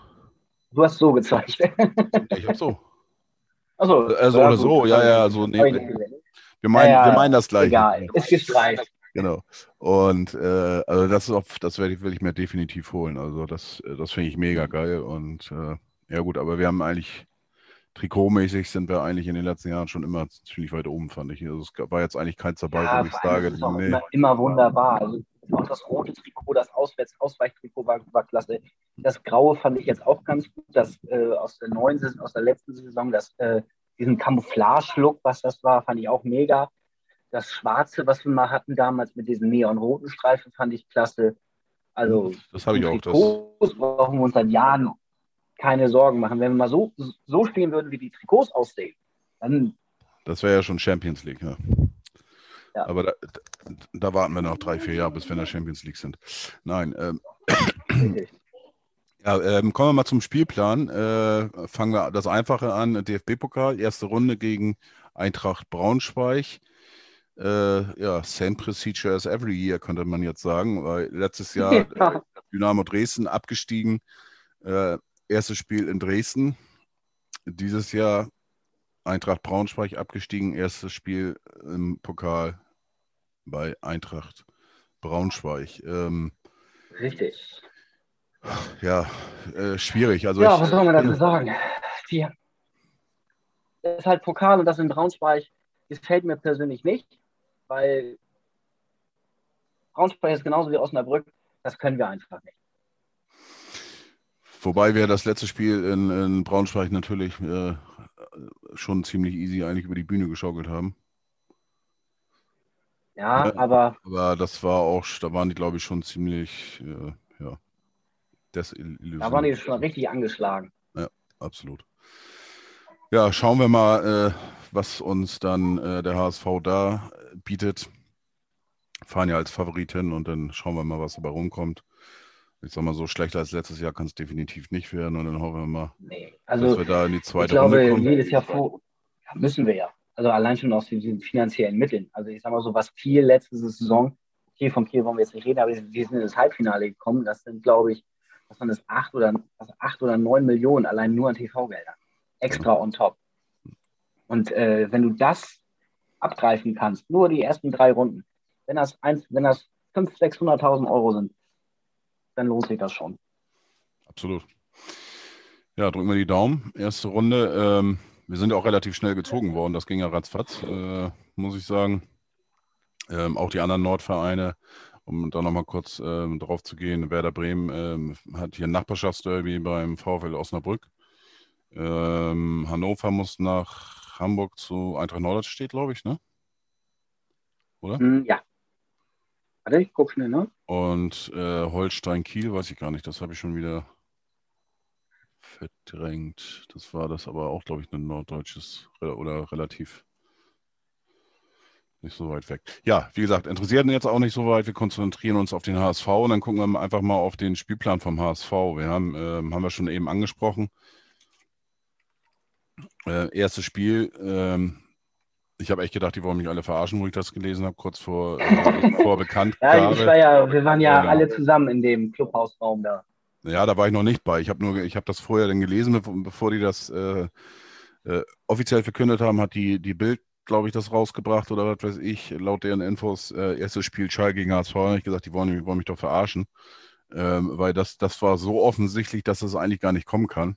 Du hast so gezeigt. ich hab so. Achso. Also ja, oder so, gut. ja, ja, also nee, wir meinen, Ja, wir meinen das gleiche. Egal, ist gestreift. Genau. Und äh, also das ist auf, das werde ich, will ich mir definitiv holen. Also das, äh, das finde ich mega geil. Und äh, ja gut, aber wir haben eigentlich trikotmäßig sind wir eigentlich in den letzten Jahren schon immer ziemlich weit oben, fand ich. Also es gab- war jetzt eigentlich keins dabei, Ja, wo ich sage, ist nee, immer, immer wunderbar. Also auch das rote Trikot, das Auswärts Ausweichtrikot war, war klasse. Das graue fand ich jetzt auch ganz gut. Das äh, aus der neuen Saison, aus der letzten Saison, das, äh, diesen Camouflage-Look, was das war, fand ich auch mega. Das Schwarze, was wir mal hatten damals mit diesen neonroten Streifen, fand ich klasse. Also das habe ich auch. Das, brauchen wir uns seit Jahren keine Sorgen machen. Wenn wir mal so, so spielen würden, wie die Trikots aussehen, dann das wäre ja schon Champions League, ja. Ja. Aber da, da, warten wir noch drei, vier Jahre, bis wir in der Champions League sind. Nein, ähm. Ja, ähm, kommen wir mal zum Spielplan. Äh, fangen wir das Einfache an. DFB-Pokal, erste Runde gegen Eintracht Braunschweig. Äh, ja, same procedure as every year, könnte man jetzt sagen, weil letztes Jahr Ja. Dynamo Dresden abgestiegen. Äh, erstes Spiel in Dresden. Dieses Jahr Eintracht Braunschweig abgestiegen. Erstes Spiel im Pokal bei Eintracht Braunschweig. Ähm, Richtig. ja, äh, schwierig. Also ja, ich, was soll man dazu sagen? Die, das ist halt Pokal und das in Braunschweig gefällt mir persönlich nicht, weil Braunschweig ist genauso wie Osnabrück. Das können wir einfach nicht. Wobei wir das letzte Spiel in, in Braunschweig natürlich äh, schon ziemlich easy eigentlich über die Bühne geschaukelt haben. Ja, Ja. aber Aber das war auch, da waren die, glaube ich, schon ziemlich, äh, ja, desillusioniert. da waren die schon richtig angeschlagen. Absolut. Ja, schauen wir mal, äh, was uns dann äh, der HSV da bietet. Fahren ja als Favoritin und dann schauen wir mal, was dabei rumkommt. Ich sag mal, so schlechter als letztes Jahr kann es definitiv nicht werden und dann hoffen wir mal, Nee, dass also wir da in die ich zweite glaube, Runde kommen. jedes Jahr vor ja, müssen wir ja. Also allein schon aus diesen finanziellen Mitteln. Also ich sag mal so, was Kiel letzte Saison, okay, von Kiel wollen wir jetzt nicht reden, aber wir sind ins Halbfinale gekommen. Das sind, glaube ich, was waren das, acht oder, also acht oder neun Millionen allein nur an TV-Geldern. Extra on top. Und äh, wenn du das abgreifen kannst, nur die ersten drei Runden, wenn das, eins, wenn das 500.000, 600.000 Euro sind, dann lohnt sich das schon. Absolut. Ja, drücken wir die Daumen. Erste Runde. Ähm, wir sind ja auch relativ schnell gezogen worden. Das ging ja ratzfatz, äh, muss ich sagen. Ähm, auch die anderen Nordvereine, um da nochmal kurz ähm, drauf zu gehen. Werder Bremen ähm, hat hier ein Nachbarschaftsderby beim VfL Osnabrück. Ähm, Hannover muss nach Hamburg zu Eintracht Norderstedt, glaube ich, ne? Oder? Hm, ja. Warte, ich guck schnell, ne? Und äh, Holstein-Kiel, weiß ich gar nicht, das habe ich schon wieder verdrängt. Das war das aber auch, glaube ich, ein norddeutsches oder relativ nicht so weit weg. Ja, wie gesagt, interessiert jetzt auch nicht so weit. Wir konzentrieren uns auf den HSV und dann gucken wir einfach mal auf den Spielplan vom HSV. Wir haben, ähm, haben wir schon eben angesprochen. Äh, erstes Spiel. Ähm, ich habe echt gedacht, die wollen mich alle verarschen, wo ich das gelesen habe, kurz vor, äh, vor Bekanntgabe. Ja, ich war ja, wir waren ja Ja. alle zusammen in dem Clubhausraum da. Ja, da war ich noch nicht bei. Ich habe nur, ich habe das vorher dann gelesen, bevor, die das äh, äh, offiziell verkündet haben, hat die, die Bild, glaube ich, das rausgebracht oder was weiß ich, laut deren Infos, äh, erstes Spiel Schalke gegen HSV. Habe ich gesagt, die wollen, die wollen mich doch verarschen. Ähm, weil das, das war so offensichtlich, dass das eigentlich gar nicht kommen kann,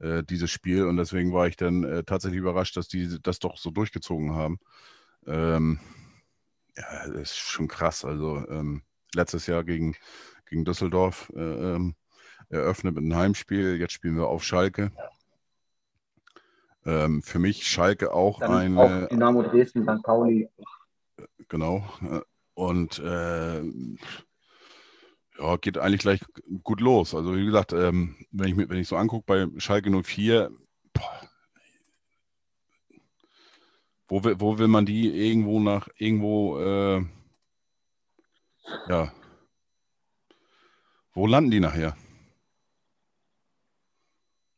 äh, dieses Spiel. Und deswegen war ich dann äh, tatsächlich überrascht, dass die das doch so durchgezogen haben. Ähm, ja, das ist schon krass. Also ähm, letztes Jahr gegen, gegen Düsseldorf äh, ähm, eröffnet mit einem Heimspiel. Jetzt spielen wir auf Schalke. Ähm, für mich Schalke auch eine, auch Dynamo Dresden, St. Pauli. genau. äh, Und äh, ja, geht eigentlich gleich gut los. Also wie gesagt, ähm, wenn ich wenn ich so angucke bei Schalke 04, boah, wo will, wo will man die irgendwo nach irgendwo äh, ja wo landen die nachher?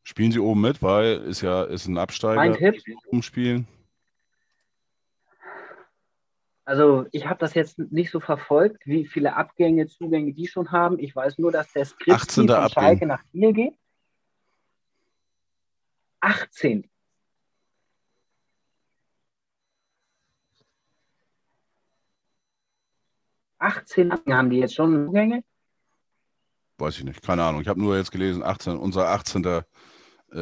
Spielen sie oben mit, weil ist ja ist ein Mein Absteiger Tipp, umspielen. Also ich habe das jetzt nicht so verfolgt, wie viele Abgänge, Zugänge die schon haben. Ich weiß nur, dass der Skript von Abgang. Schalke nach Kiel geht. 18. Achtzehn haben die jetzt schon Zugänge? Weiß ich nicht, keine Ahnung. Ich habe nur jetzt gelesen, 18, unser 18. Äh,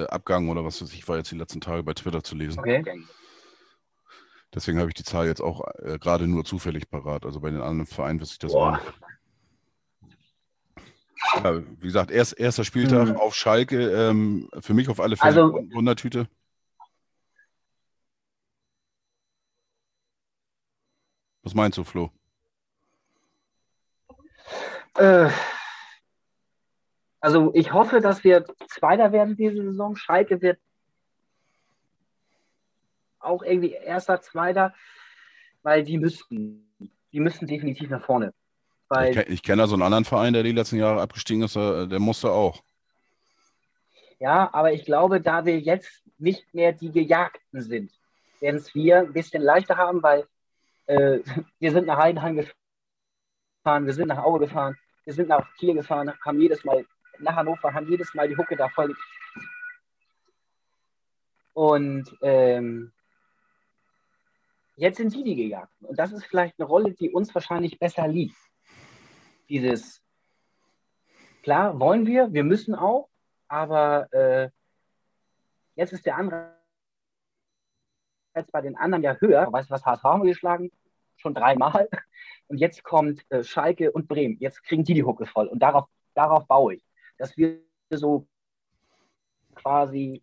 Abgang oder was weiß ich, war jetzt die letzten Tage bei Twitter zu lesen. Okay. Deswegen habe ich die Zahl jetzt auch äh, gerade nur zufällig parat. Also bei den anderen Vereinen wüsste ich das Boah. auch nicht. Ja, wie gesagt, erst, erster Spieltag Mhm. auf Schalke. Ähm, für mich auf alle Fälle Also- Wund- Wundertüte. Was meinst du, Flo? Äh, also ich hoffe, dass wir Zweiter werden diese Saison. Schalke wird auch irgendwie Erster, Zweiter, weil die müssten, die müssten definitiv nach vorne. Ich kenne da so einen anderen Verein, der die letzten Jahre abgestiegen ist, äh, der musste auch. Ja, aber ich glaube, da wir jetzt nicht mehr die Gejagten sind, werden es wir ein bisschen leichter haben, weil äh, wir sind nach Heidenheim gefahren, wir sind nach Aue gefahren, wir sind nach Kiel gefahren, haben jedes Mal nach Hannover, haben jedes Mal die Hucke da voll. Und ähm, jetzt sind die die Gejagten. Und das ist vielleicht eine Rolle, die uns wahrscheinlich besser liegt. Dieses, klar, wollen wir, wir müssen auch, aber äh, jetzt ist der Anreiz bei den anderen ja höher. Weißt du, was HSV haben wir geschlagen? Schon dreimal. Und jetzt kommt äh, Schalke und Bremen. Jetzt kriegen die die Hucke voll. Und darauf, darauf baue ich. Dass wir so quasi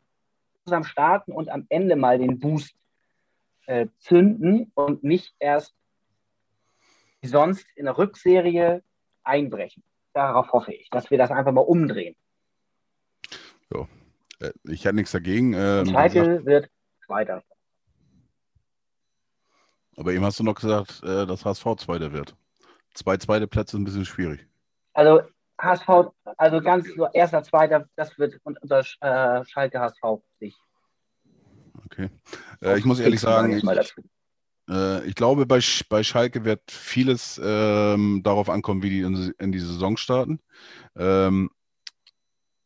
zusammen starten und am Ende mal den Boost äh, zünden und nicht erst wie sonst in der Rückserie einbrechen. Darauf hoffe ich, dass wir das einfach mal umdrehen. Äh, ich hätte nichts dagegen. Ähm, Schalke wird weiter. aber eben hast du noch gesagt, äh, dass HSV Zweiter wird. Zwei zweite Plätze ist ein bisschen schwierig. Also HSV, also ganz so erster, zweiter, das wird unter äh, Schalke HSV sich. Okay. Äh, ich muss ehrlich sagen, ich. Äh, ich glaube, bei, bei Schalke wird vieles ähm, darauf ankommen, wie die in, in die Saison starten. Ähm,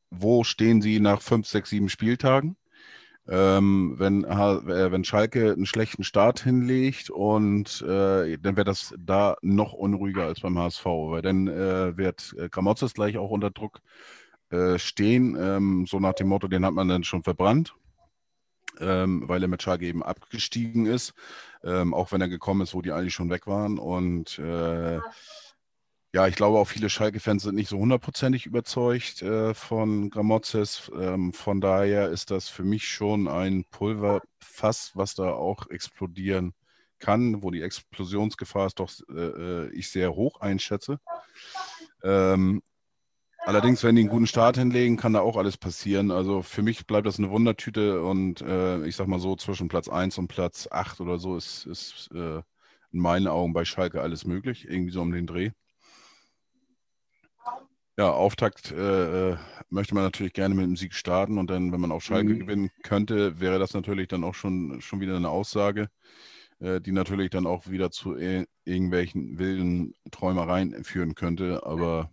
wo stehen sie nach fünf, sechs, sieben Spieltagen? Ähm, wenn, äh, wenn Schalke einen schlechten Start hinlegt und äh, dann wird das da noch unruhiger als beim HSV, weil dann äh, wird äh, Gramozis gleich auch unter Druck äh, stehen, ähm, so nach dem Motto, den hat man dann schon verbrannt, ähm, weil er mit Schalke eben abgestiegen ist ähm, auch wenn er gekommen ist, wo die eigentlich schon weg waren. Und äh, ja, ich glaube auch viele Schalke-Fans sind nicht so hundertprozentig überzeugt äh, von Gramozis. Ähm, von daher ist das für mich schon ein Pulverfass, was da auch explodieren kann, wo die Explosionsgefahr ist doch äh, äh, ich sehr hoch einschätze. Ähm, allerdings, wenn die einen guten Start hinlegen, kann da auch alles passieren. Also für mich bleibt das eine Wundertüte und äh, ich sag mal so, zwischen Platz 1 und Platz 8 oder so ist, ist äh, in meinen Augen bei Schalke alles möglich, irgendwie so um den Dreh. Ja, Auftakt äh, äh, möchte man natürlich gerne mit dem Sieg starten und dann, wenn man auf Schalke Mhm. gewinnen könnte, wäre das natürlich dann auch schon, schon wieder eine Aussage, äh, die natürlich dann auch wieder zu ir- irgendwelchen wilden Träumereien führen könnte. Aber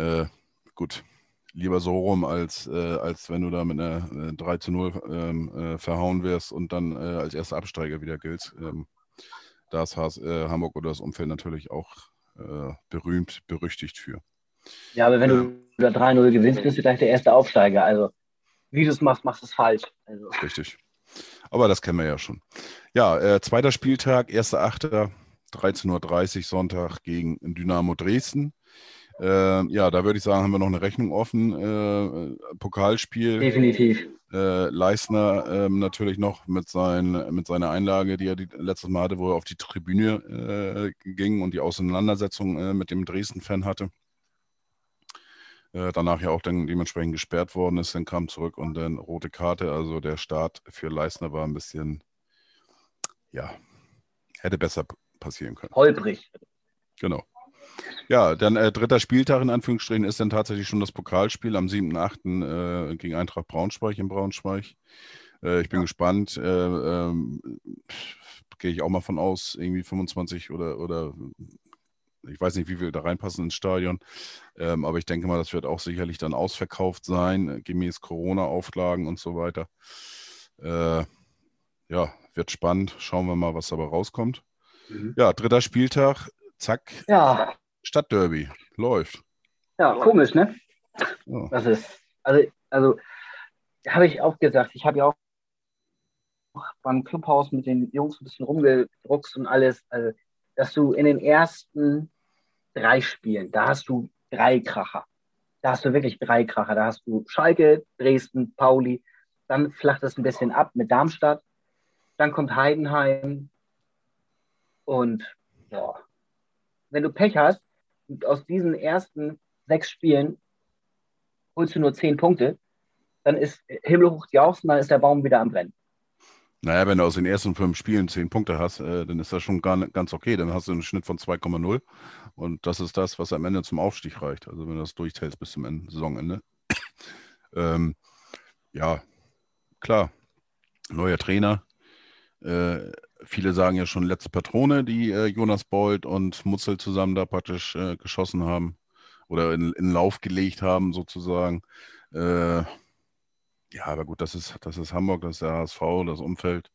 äh, gut, lieber so rum, als, äh, als wenn du da mit einer äh, 3 zu 0 ähm, äh, verhauen wirst und dann äh, als erster Absteiger wieder giltst. Ähm, da ist Has, äh, Hamburg oder das Umfeld natürlich auch äh, berühmt, berüchtigt für. Ja, aber wenn du da 3-0 gewinnst, bist du gleich der erste Aufsteiger. Also, wie du es machst, machst du es falsch. Also, Richtig. Aber das kennen wir ja schon. Ja, äh, zweiter Spieltag, 1.8., 13.30 Uhr Sonntag gegen Dynamo Dresden. Äh, ja, da würde ich sagen, haben wir noch eine Rechnung offen. Äh, Pokalspiel. definitiv. Äh, Leistner ähm, natürlich noch mit, sein, mit seiner Einlage, die er die, letztes Mal hatte, wo er auf die Tribüne äh, ging und die Auseinandersetzung äh, mit dem Dresden-Fan hatte. Äh, danach ja auch dann dementsprechend gesperrt worden ist, dann kam zurück und dann rote Karte. Also der Start für Leistner war ein bisschen, ja, hätte besser passieren können. Holprig. Genau. Ja, dann äh, dritter Spieltag in Anführungsstrichen ist dann tatsächlich schon das Pokalspiel am 7.8. Äh, gegen Eintracht Braunschweig in Braunschweig. Äh, ich bin ja. gespannt. Äh, ähm, Gehe ich auch mal von aus, irgendwie 25 oder, oder ich weiß nicht, wie viel da reinpassen ins Stadion. Ähm, aber ich denke mal, das wird auch sicherlich dann ausverkauft sein, äh, gemäß Corona-Auflagen und so weiter. Äh, ja, wird spannend. Schauen wir mal, was dabei rauskommt. Mhm. Ja, dritter Spieltag, zack. Ja. Stadtderby. Läuft. Ja, komisch, ne? Ja. Das ist, also, also habe ich auch gesagt, ich habe ja auch beim Clubhaus mit den Jungs ein bisschen rumgedruckst und alles, also, dass du in den ersten drei Spielen, da hast du drei Kracher. Da hast du wirklich drei Kracher. Da hast du Schalke, Dresden, Pauli. Dann flacht es ein bisschen ab mit Darmstadt. Dann kommt Heidenheim. Und ja, wenn du Pech hast, aus diesen ersten sechs Spielen holst du nur zehn Punkte, dann ist Himmel hoch jauchzen, dann ist der Baum wieder am Brennen. Naja, wenn du aus den ersten fünf Spielen zehn Punkte hast, äh, dann ist das schon gar, ganz okay. Dann hast du einen Schnitt von 2,0 und das ist das, was am Ende zum Aufstieg reicht. Also wenn du das durchzählst bis zum Ende, Saisonende. ähm, ja, klar, neuer Trainer. Äh, viele sagen ja schon letzte Patrone, die äh, Jonas Bold und Mutzel zusammen da praktisch äh, geschossen haben oder in, in Lauf gelegt haben, sozusagen. Äh, ja, aber gut, das ist, das ist Hamburg, das ist der HSV, das Umfeld.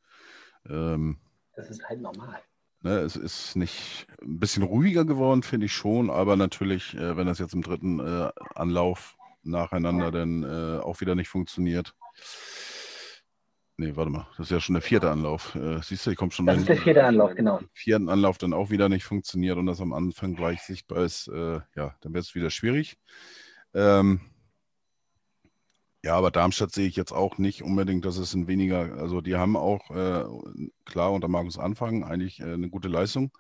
Ähm, das ist halt normal. Ne, es ist nicht ein bisschen ruhiger geworden, finde ich schon, aber natürlich, äh, wenn das jetzt im dritten äh, Anlauf nacheinander dann äh, auch wieder nicht funktioniert. Nee, warte mal, das ist ja schon der vierte Anlauf. Äh, siehst du, ich komme schon. Das ist der vierte Anlauf, genau. Vierten Anlauf dann auch wieder nicht funktioniert und das am Anfang gleich sichtbar ist, äh, ja, dann wird es wieder schwierig. Ähm, ja, aber Darmstadt sehe ich jetzt auch nicht unbedingt, dass es ein weniger, also die haben auch äh, klar unter Markus Anfang eigentlich äh, eine gute Leistung,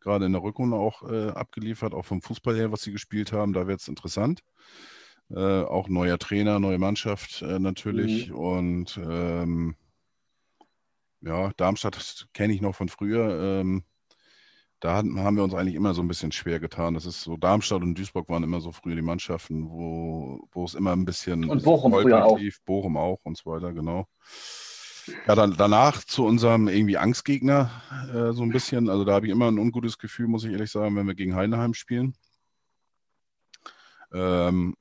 gerade in der Rückrunde auch äh, abgeliefert, auch vom Fußball her, was sie gespielt haben, da wird es interessant. Äh, auch neuer Trainer, neue Mannschaft äh, natürlich mhm. und ähm, ja, Darmstadt kenne ich noch von früher. Ähm, da haben wir uns eigentlich immer so ein bisschen schwer getan. Das ist so, Darmstadt und Duisburg waren immer so früher die Mannschaften, wo, wo es immer ein bisschen. Und Bochum früher auch. Bochum auch und so weiter, genau. Ja, dann, danach zu unserem irgendwie Angstgegner äh, so ein bisschen. Also da habe ich immer ein ungutes Gefühl, muss ich ehrlich sagen, wenn wir gegen Heidenheim spielen. Ähm,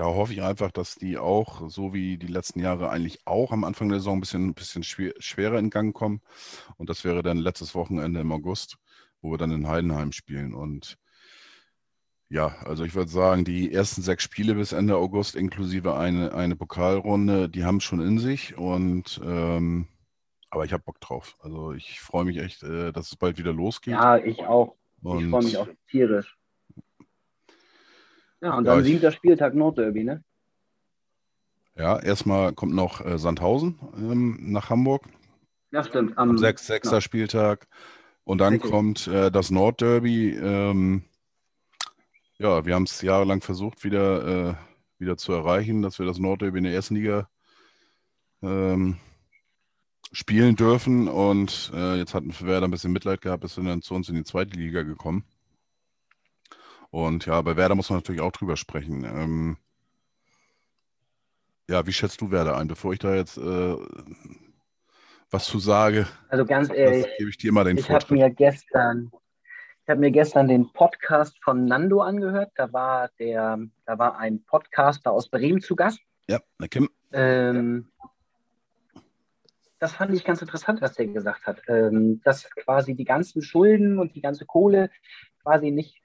da hoffe ich einfach, dass die auch, so wie die letzten Jahre eigentlich auch am Anfang der Saison ein bisschen, ein bisschen schwer, schwerer in Gang kommen. Und das wäre dann letztes Wochenende im August wo wir dann in Heidenheim spielen. Und ja, also ich würde sagen, die ersten sechs Spiele bis Ende August, inklusive eine, eine Pokalrunde, die haben es schon in sich. Und ähm, aber ich habe Bock drauf. Also ich freue mich echt, äh, dass es bald wieder losgeht. Ja, ich auch. Und ich freue mich auch tierisch. Ja, und dann ja, siebter Spieltag Nordderby, ne? Ja, erstmal kommt noch äh, Sandhausen ähm, nach Hamburg. Ja, stimmt. Am, Am sechs, sechster ja. Spieltag. Und dann okay. kommt äh, das Nordderby. Ähm, ja, wir haben es jahrelang versucht, wieder, äh, wieder zu erreichen, dass wir das Nordderby in der ersten Liga ähm, spielen dürfen. Und äh, jetzt hat Werder ein bisschen Mitleid gehabt, ist dann zu uns in die zweite Liga gekommen. Und ja, bei Werder muss man natürlich auch drüber sprechen. Ähm, ja, wie schätzt du Werder ein, bevor ich da jetzt äh, was zu sage. Also ganz ehrlich, gebe ich dir mal den ich habe mir gestern, ich habe mir gestern den Podcast von Nando angehört. Da war der, da war ein Podcaster aus Bremen zu Gast. Ja, der Kim. Ähm, das fand ich ganz interessant, was der gesagt hat. Ähm, dass quasi die ganzen Schulden und die ganze Kohle quasi nicht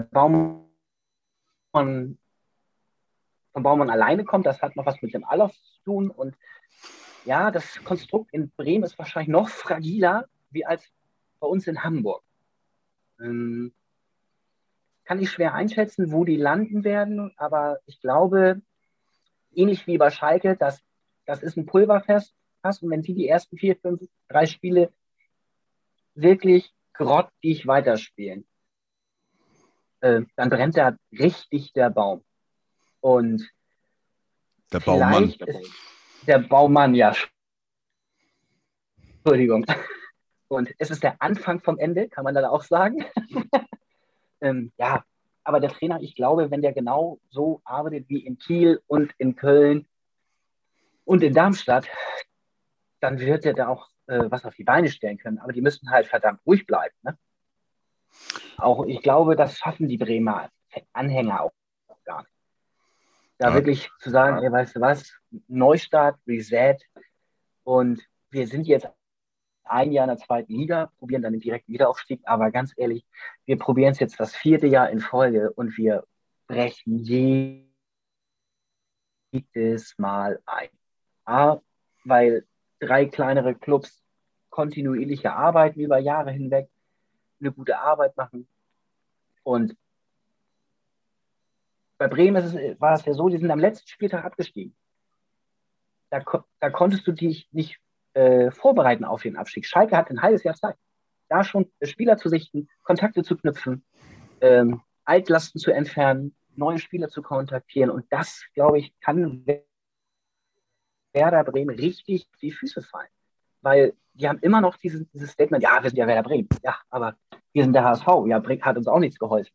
Baumann, von Baumann alleine kommt. Das hat noch was mit dem Allof zu tun und ja, das Konstrukt in Bremen ist wahrscheinlich noch fragiler wie als bei uns in Hamburg. Ähm, kann ich schwer einschätzen, wo die landen werden, aber ich glaube, ähnlich wie bei Schalke, dass das ist ein Pulverfest und wenn die die ersten vier, fünf, drei Spiele wirklich grottig weiterspielen, äh, dann brennt da richtig der Baum. Und der Baumann. Der Baumann, ja. Entschuldigung. Und es ist der Anfang vom Ende, kann man dann auch sagen. ähm, ja, aber der Trainer, ich glaube, wenn der genau so arbeitet wie in Kiel und in Köln, Und in Darmstadt, dann wird er da auch äh, was auf die Beine stellen können. Aber die müssen halt verdammt ruhig bleiben. Ne? Auch ich glaube, das schaffen die Bremer Anhänger auch gar nicht. Da ja. wirklich zu sagen, ey, weißt du was, Neustart, Reset und wir sind jetzt ein Jahr in der zweiten Liga, probieren dann den direkten Wiederaufstieg, aber ganz ehrlich, wir probieren es jetzt das vierte Jahr in Folge und wir brechen jedes Mal ein. A, weil drei kleinere Clubs kontinuierliche arbeiten über Jahre hinweg, eine gute Arbeit machen. Und bei Bremen es, war es ja so, die sind am letzten Spieltag abgestiegen. Da, da konntest du dich nicht äh, vorbereiten auf den Abstieg. Schalke hat ein halbes Jahr Zeit, da schon Spieler zu sichten, Kontakte zu knüpfen, ähm, Altlasten zu entfernen, neue Spieler zu kontaktieren. Und das, glaube ich, kann Werder Bremen richtig die Füße fallen. Weil die haben immer noch dieses, dieses Statement, ja, wir sind ja Werder Bremen. Ja, aber wir sind der HSV. Ja, hat uns auch nichts geholfen.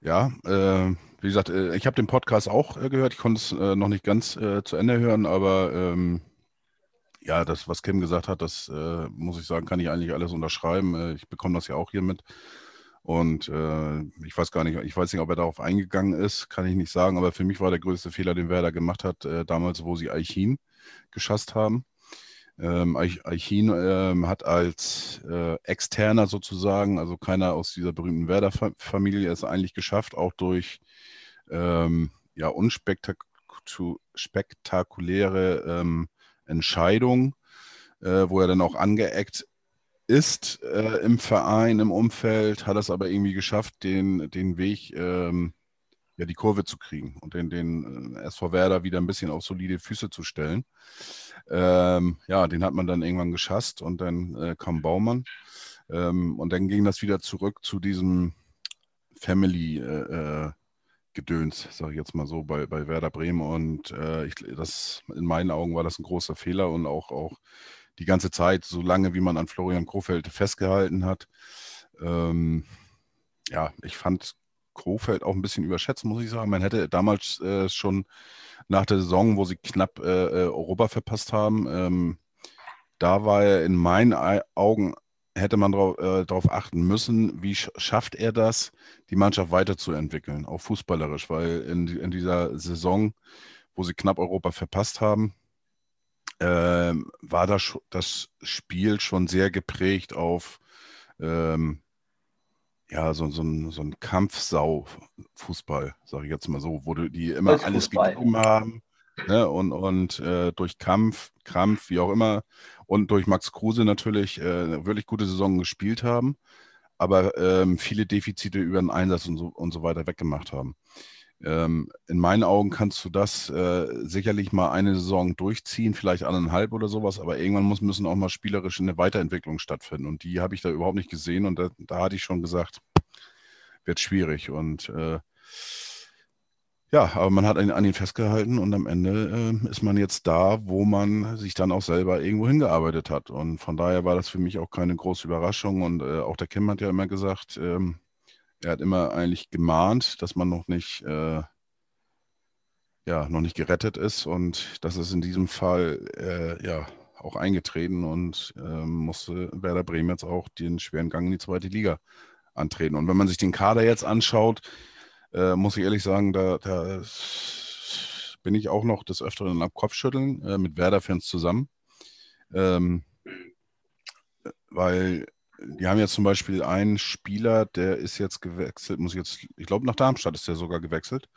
Ja, äh, wie gesagt, äh, ich habe den Podcast auch äh, gehört. Ich konnte es äh, noch nicht ganz äh, zu Ende hören, aber ähm, ja, das, was Kim gesagt hat, das äh, muss ich sagen, kann ich eigentlich alles unterschreiben. ich bekomme das ja auch hier mit. Und ich weiß gar nicht, ich weiß nicht, ob er darauf eingegangen ist, kann ich nicht sagen, aber für mich war der größte Fehler, den Werder gemacht hat, damals, wo sie Eichin geschasst haben. Ähm, Eichin ähm, hat als äh, Externer sozusagen, also keiner aus dieser berühmten Werder-Familie, es eigentlich geschafft, auch durch ähm, ja, unspektakuläre ähm, Entscheidungen, äh, wo er dann auch angeeckt ist äh, im Verein, im Umfeld, hat es aber irgendwie geschafft, den, den Weg, ähm, ja, die Kurve zu kriegen und den, den äh, SV Werder wieder ein bisschen auf solide Füße zu stellen. Ähm, ja, den hat man dann irgendwann geschasst und dann äh, kam Baumann. Ähm, und dann ging das wieder zurück zu diesem Family äh, äh sage ich jetzt mal so, bei, bei Werder Bremen. Und äh, ich, das, in meinen Augen war das ein großer Fehler und auch, auch die ganze Zeit, so lange wie man an Florian Krofeld festgehalten hat. Ähm, ja, ich fand Krofeld auch ein bisschen überschätzt, muss ich sagen. Man hätte damals äh, schon nach der Saison, wo sie knapp äh, äh, Europa verpasst haben. Ähm, da war er in meinen Augen, hätte man darauf äh, achten müssen, wie schafft er das, die Mannschaft weiterzuentwickeln, auch fußballerisch, weil in, in dieser Saison, wo sie knapp Europa verpasst haben, äh, war das, das Spiel schon sehr geprägt auf ähm, ja, so, so ein, so ein Kampfsau-Fußball, sage ich jetzt mal so, wo die immer alles gegeben haben. Ne? Und, und äh, durch Kampf, Krampf, wie auch immer, und durch Max Kruse natürlich äh, wirklich gute Saison gespielt haben, aber ähm, viele Defizite über den Einsatz und so, und so weiter weggemacht haben. Ähm, in meinen Augen kannst du das äh, sicherlich mal eine Saison durchziehen, vielleicht anderthalb oder sowas, aber irgendwann muss, müssen auch mal spielerisch eine Weiterentwicklung stattfinden. Und die habe ich da überhaupt nicht gesehen. Und da, da hatte ich schon gesagt, wird schwierig. Und äh, ja, aber man hat an, an ihn festgehalten und am Ende äh, ist man jetzt da, wo man sich dann auch selber irgendwo hingearbeitet hat. Und von daher war das für mich auch keine große Überraschung. Und äh, auch der Kim hat ja immer gesagt, ähm, er hat immer eigentlich gemahnt, dass man noch nicht, äh, ja, noch nicht gerettet ist und das ist in diesem Fall äh, ja auch eingetreten und äh, musste Werder Bremen jetzt auch den schweren Gang in die zweite Liga antreten. Und wenn man sich den Kader jetzt anschaut, äh, muss ich ehrlich sagen, da, da, bin ich auch noch des Öfteren am Kopfschütteln äh, mit Werder-Fans zusammen. Ähm, weil die haben jetzt zum Beispiel einen Spieler, der ist jetzt gewechselt, muss ich jetzt, ich glaube nach Darmstadt ist der sogar gewechselt.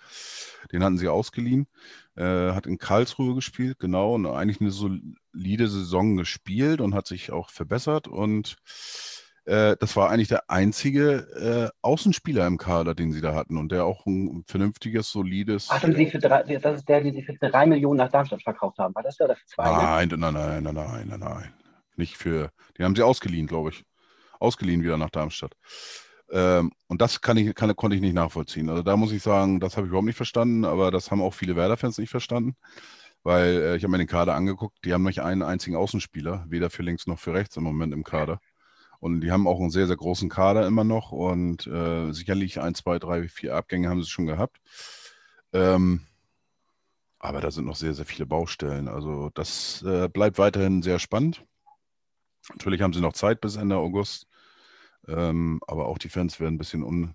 Den hatten sie ausgeliehen, äh, hat in Karlsruhe gespielt, genau, und eigentlich eine solide Saison gespielt und hat sich auch verbessert und äh, das war eigentlich der einzige äh, Außenspieler im Kader, den sie da hatten und der auch ein vernünftiges, solides. Ach, sie für drei, das ist der, den sie für drei Millionen nach Darmstadt verkauft haben. War das der oder für zwei? Nein, ne? nein, nein, nein, nein, nein, nein. Nicht für, den haben sie ausgeliehen, glaube ich ausgeliehen wieder nach Darmstadt. Ähm, und das kann ich, kann, konnte ich nicht nachvollziehen. Also da muss ich sagen, das habe ich überhaupt nicht verstanden, aber das haben auch viele Werder-Fans nicht verstanden, weil äh, ich habe mir den Kader angeguckt, die haben nicht einen einzigen Außenspieler, weder für links noch für rechts im Moment im Kader. Und die haben auch einen sehr, sehr großen Kader immer noch und äh, sicherlich ein, zwei, drei, vier Abgänge haben sie schon gehabt. Ähm, aber da sind noch sehr, sehr viele Baustellen. Also das äh, bleibt weiterhin sehr spannend. Natürlich haben sie noch Zeit bis Ende August, ähm, aber auch die Fans werden ein bisschen, un,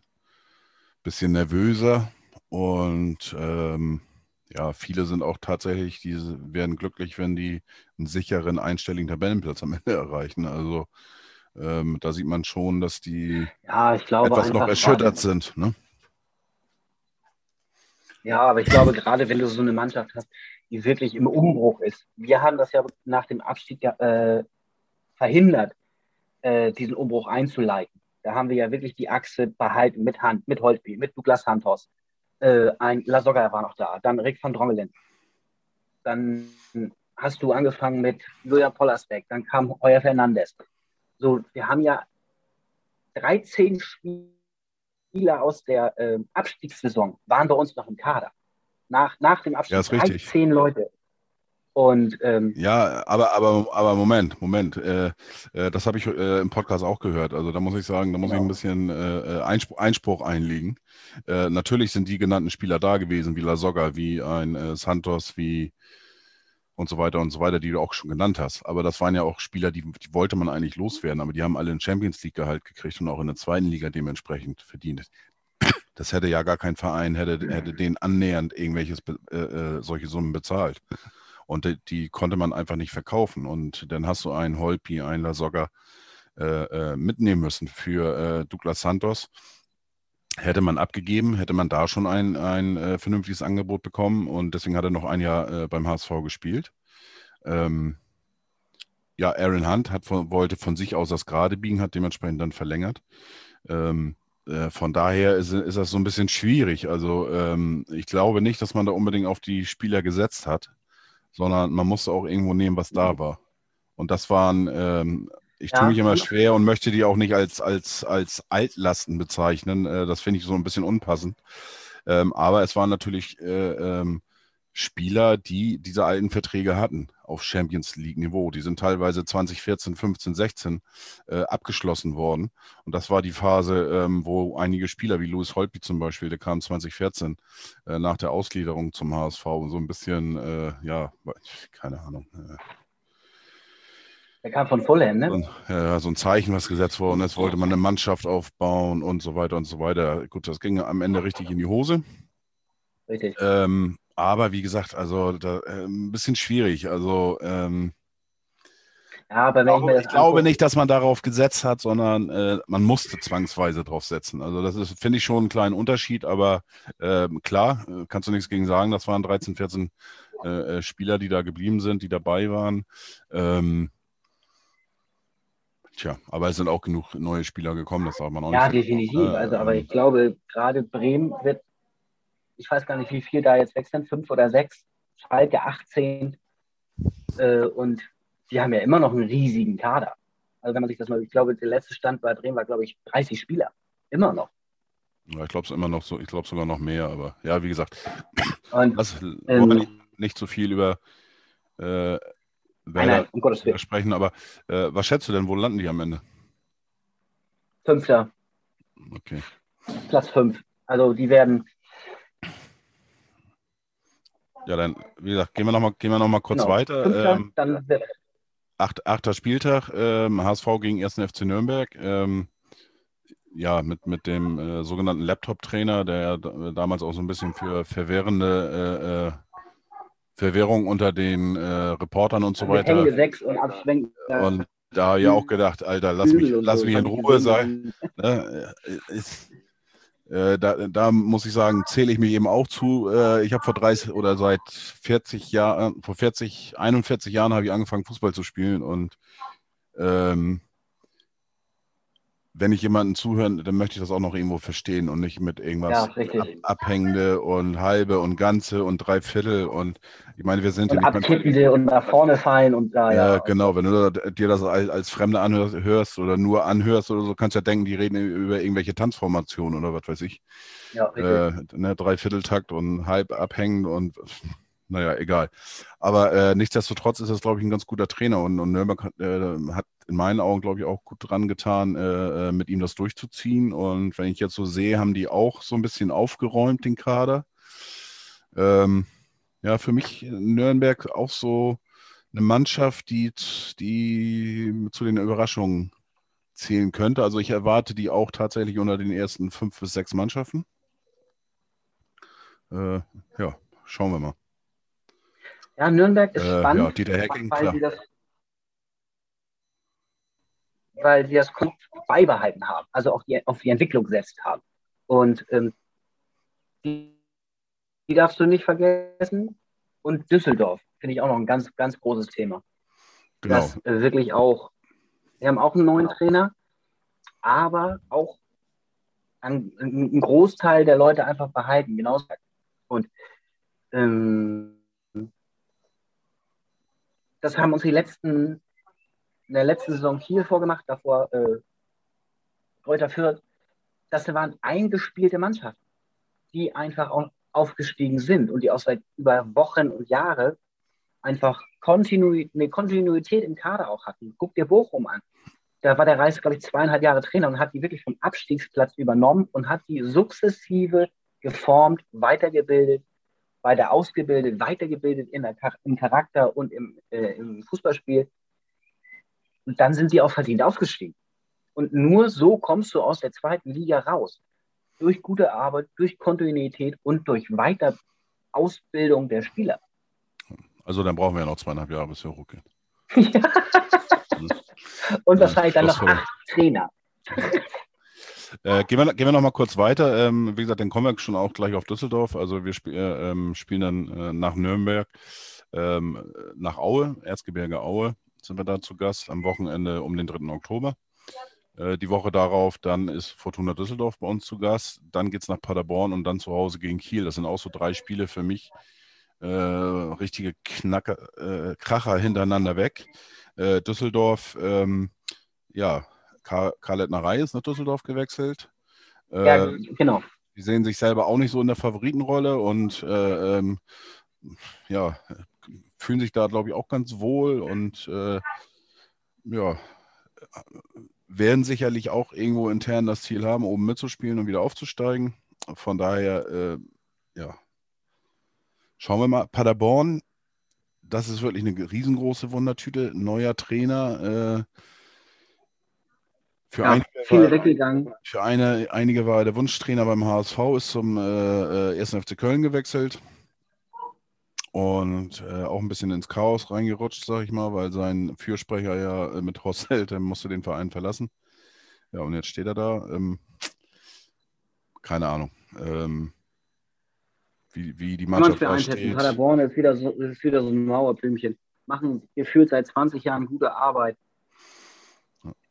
bisschen nervöser und ähm, ja, viele sind auch tatsächlich, die werden glücklich, wenn die einen sicheren einstelligen Tabellenplatz am Ende erreichen. Also ähm, da sieht man schon, dass die ja, glaube, etwas noch erschüttert sind. Ne? Ja, aber ich glaube, gerade wenn du so eine Mannschaft hast, die wirklich im Umbruch ist. Wir haben das ja nach dem Abstieg äh, verhindert, äh, diesen Umbruch einzuleiten. Da haben wir ja wirklich die Achse behalten mit Hand, mit Holtby, mit Douglas Santos. Äh, ein Lasogga war noch da, dann Rick van Drongelen. Dann hast du angefangen mit Julian Pollersbeck, dann kam Euer Fernandes. So, wir haben ja 13 Spieler aus der äh, Abstiegssaison waren bei uns noch im Kader. Nach, nach dem Abstieg ja, 13 Leute. Und, ähm, ja, aber, aber, aber Moment, Moment. Äh, äh, das habe ich äh, im Podcast auch gehört. Also da muss ich sagen, da muss genau. ich ein bisschen äh, äh, Einspruch, Einspruch, einlegen. Äh, natürlich sind die genannten Spieler da gewesen, wie La Soga, wie ein Santos, wie und so weiter und so weiter, die du auch schon genannt hast. Aber das waren ja auch Spieler, die, die wollte man eigentlich loswerden, aber die haben alle einen Champions League Gehalt gekriegt und auch in der zweiten Liga dementsprechend verdient. Das hätte ja gar kein Verein, hätte, hätte denen annähernd irgendwelches solche Summen bezahlt. Und die, die, konnte man einfach nicht verkaufen. Und dann hast du einen Holpi, einen Lasogga äh, äh, mitnehmen müssen für äh, Douglas Santos. Hätte man abgegeben, hätte man da schon ein, ein äh, vernünftiges Angebot bekommen. Und deswegen hat er noch ein Jahr äh, beim HSV gespielt. Ähm, ja, Aaron Hunt hat von, wollte von sich aus das gerade biegen, hat dementsprechend dann verlängert. Ähm, äh, von daher ist, ist, das so ein bisschen schwierig. Also ähm, ich glaube nicht, dass man da unbedingt auf die Spieler gesetzt hat sondern man musste auch irgendwo nehmen, was da war. Und das waren, ähm, ich ja, tue mich immer schwer und möchte die auch nicht als, als, als Altlasten bezeichnen. Äh, das finde ich so ein bisschen unpassend. Ähm, aber es waren natürlich äh, ähm, Spieler, die diese alten Verträge hatten auf Champions League-Niveau. Die sind teilweise 2014, 15, 16 äh, abgeschlossen worden. Und das war die Phase, ähm, wo einige Spieler wie Louis Holtby zum Beispiel, der kam 2014 äh, nach der Ausgliederung zum HSV, so ein bisschen, äh, ja, keine Ahnung. Äh. der kam von Fulham, ne? Und, ja, so ein Zeichen, was gesetzt worden ist, wollte man eine Mannschaft aufbauen und so weiter und so weiter. Gut, das ging am Ende richtig in die Hose. Richtig. Ähm, aber wie gesagt, also da, äh, ein bisschen schwierig. Also ähm, ja, aber wenn ich, ich, ich glaube nicht, dass man darauf gesetzt hat, sondern äh, man musste zwangsweise drauf setzen. Also das ist, finde ich, schon einen kleinen Unterschied, aber äh, klar, kannst du nichts gegen sagen. Das waren 13, 14 äh, äh, Spieler, die da geblieben sind, die dabei waren. Ähm, tja, aber es sind auch genug neue Spieler gekommen, das sagt man auch ja, nicht. Ja, definitiv. also, aber ähm, ich glaube, gerade Bremen wird ich weiß gar nicht, wie viel da jetzt weg sind, fünf oder sechs, Schalke 18. Äh, und die haben ja immer noch einen riesigen Kader. Also wenn man sich das mal, ich glaube, der letzte Stand bei Bremen war, glaube ich, 30 Spieler. Immer noch. Ja, ich glaube es immer noch so, ich glaube sogar noch mehr, aber ja, wie gesagt, und, das ähm, nicht so viel über äh, Werder nein, um sprechen, aber äh, was schätzt du denn, wo landen die am Ende? Fünfter. Okay. Platz fünf. Also die werden, ja, dann, wie gesagt, gehen wir nochmal noch, kurz genau. weiter. Ähm, dann acht, achter Spieltag, ähm, HSV gegen 1. FC Nürnberg. Ähm, ja, mit, mit dem äh, sogenannten Laptop-Trainer, der damals auch so ein bisschen für verwirrende äh, äh, Verwirrung unter den äh, Reportern und so weiter. Und, abschwenken, und da ja auch gedacht, Alter, lass mich, lass mich in Ruhe sein. Ne? Ist, äh, da, da, muss ich sagen, zähle ich mich eben auch zu. Äh, ich habe vor 30 oder seit 40 Jahren, vor 40, 41 Jahren habe ich angefangen, Fußball zu spielen und ähm, wenn ich jemanden zuhöre, dann möchte ich das auch noch irgendwo verstehen und nicht mit irgendwas ja, ab, Abhängende und halbe und ganze und drei Viertel und ich meine, wir sind und ja nicht mehr, und nach vorne fallen und da ja. Ja, genau, wenn du dir das als, als Fremde anhörst oder nur anhörst oder so, kannst du ja denken, die reden über irgendwelche Tanzformationen oder was weiß ich. Ja, richtig. Äh, ne, Dreivierteltakt und halb abhängend und naja, egal. Aber äh, nichtsdestotrotz ist das, glaube ich, ein ganz guter Trainer und, und Nürnberg hat, äh, hat, in meinen Augen, glaube ich, auch gut dran getan, äh, äh, mit ihm das durchzuziehen. Und wenn ich jetzt so sehe, haben die auch so ein bisschen aufgeräumt, den Kader. Ähm, Ja, für mich Nürnberg auch so eine Mannschaft, die, die zu den Überraschungen zählen könnte. Also ich erwarte die auch tatsächlich unter den ersten fünf bis sechs Mannschaften. Äh, ja, schauen wir mal. Ja, Nürnberg ist äh, spannend, ja, Dieter Hecking, weil, sie das, weil sie das beibehalten haben, also auch die, auf die Entwicklung gesetzt haben. Und ähm, die, die darfst du nicht vergessen. Und Düsseldorf finde ich auch noch ein ganz, ganz großes Thema. Genau. Das äh, wirklich auch, wir haben auch einen neuen Trainer, aber auch einen, einen Großteil der Leute einfach behalten, genauso. Und ähm, das haben uns die letzten, in der letzten Saison Kiel vorgemacht, davor äh, Reuter Fürth. Das waren eingespielte Mannschaften, die einfach auch aufgestiegen sind und die auch seit über Wochen und Jahre einfach Kontinuität, eine Kontinuität im Kader auch hatten. Guck dir Bochum an. Da war der Reis, glaube ich, zweieinhalb Jahre Trainer und hat die wirklich vom Abstiegsplatz übernommen und hat die sukzessive geformt, weitergebildet, weiter ausgebildet, weitergebildet in der, im Charakter und im, äh, im Fußballspiel. Und dann sind sie auch verdient aufgestiegen. Und nur so kommst du aus der zweiten Liga raus. Durch gute Arbeit, durch Kontinuität und durch Weiterausbildung der Spieler. Also dann brauchen wir ja noch zweieinhalb Jahre, bis wir hochgehen. ja. und wahrscheinlich dann noch acht Trainer. Äh, gehen, wir, gehen wir noch mal kurz weiter. Ähm, wie gesagt, dann kommen wir schon auch gleich auf Düsseldorf. Also wir sp äh, ähm, spielen dann äh, nach Nürnberg, ähm, nach Aue, Erzgebirge Aue sind wir da zu Gast am Wochenende um den 3. Oktober. Äh, die Woche darauf dann ist Fortuna Düsseldorf bei uns zu Gast. Dann geht es nach Paderborn und dann zu Hause gegen Kiel. Das sind auch so drei Spiele für mich. Äh, richtige Knacker, Kracher hintereinander weg. Düsseldorf, ähm, ja, Karl Lettnerei ist nach Düsseldorf gewechselt. Ja, äh, genau. Die sehen sich selber auch nicht so in der Favoritenrolle und äh, ähm, ja, fühlen sich da, glaube ich, auch ganz wohl und äh, ja, werden sicherlich auch irgendwo intern das Ziel haben, oben mitzuspielen und wieder aufzusteigen. Von daher, äh, ja, schauen wir mal. Paderborn, das ist wirklich eine riesengroße Wundertüte. Neuer Trainer. Äh, für, ja, einige war, für eine, einige war der Wunschtrainer beim HSV, ist zum äh, 1. Äh, FC Köln gewechselt und äh, auch ein bisschen ins Chaos reingerutscht, sag ich mal, weil sein Fürsprecher ja äh, mit Horst Held, der musste den Verein verlassen. Ja, und jetzt steht er da. Ähm, keine Ahnung, ähm, wie, wie die Mannschaft da steht. Paderborn ist wieder, so, ist wieder so ein Mauerblümchen. Machen gefühlt seit 20 Jahren gute Arbeit.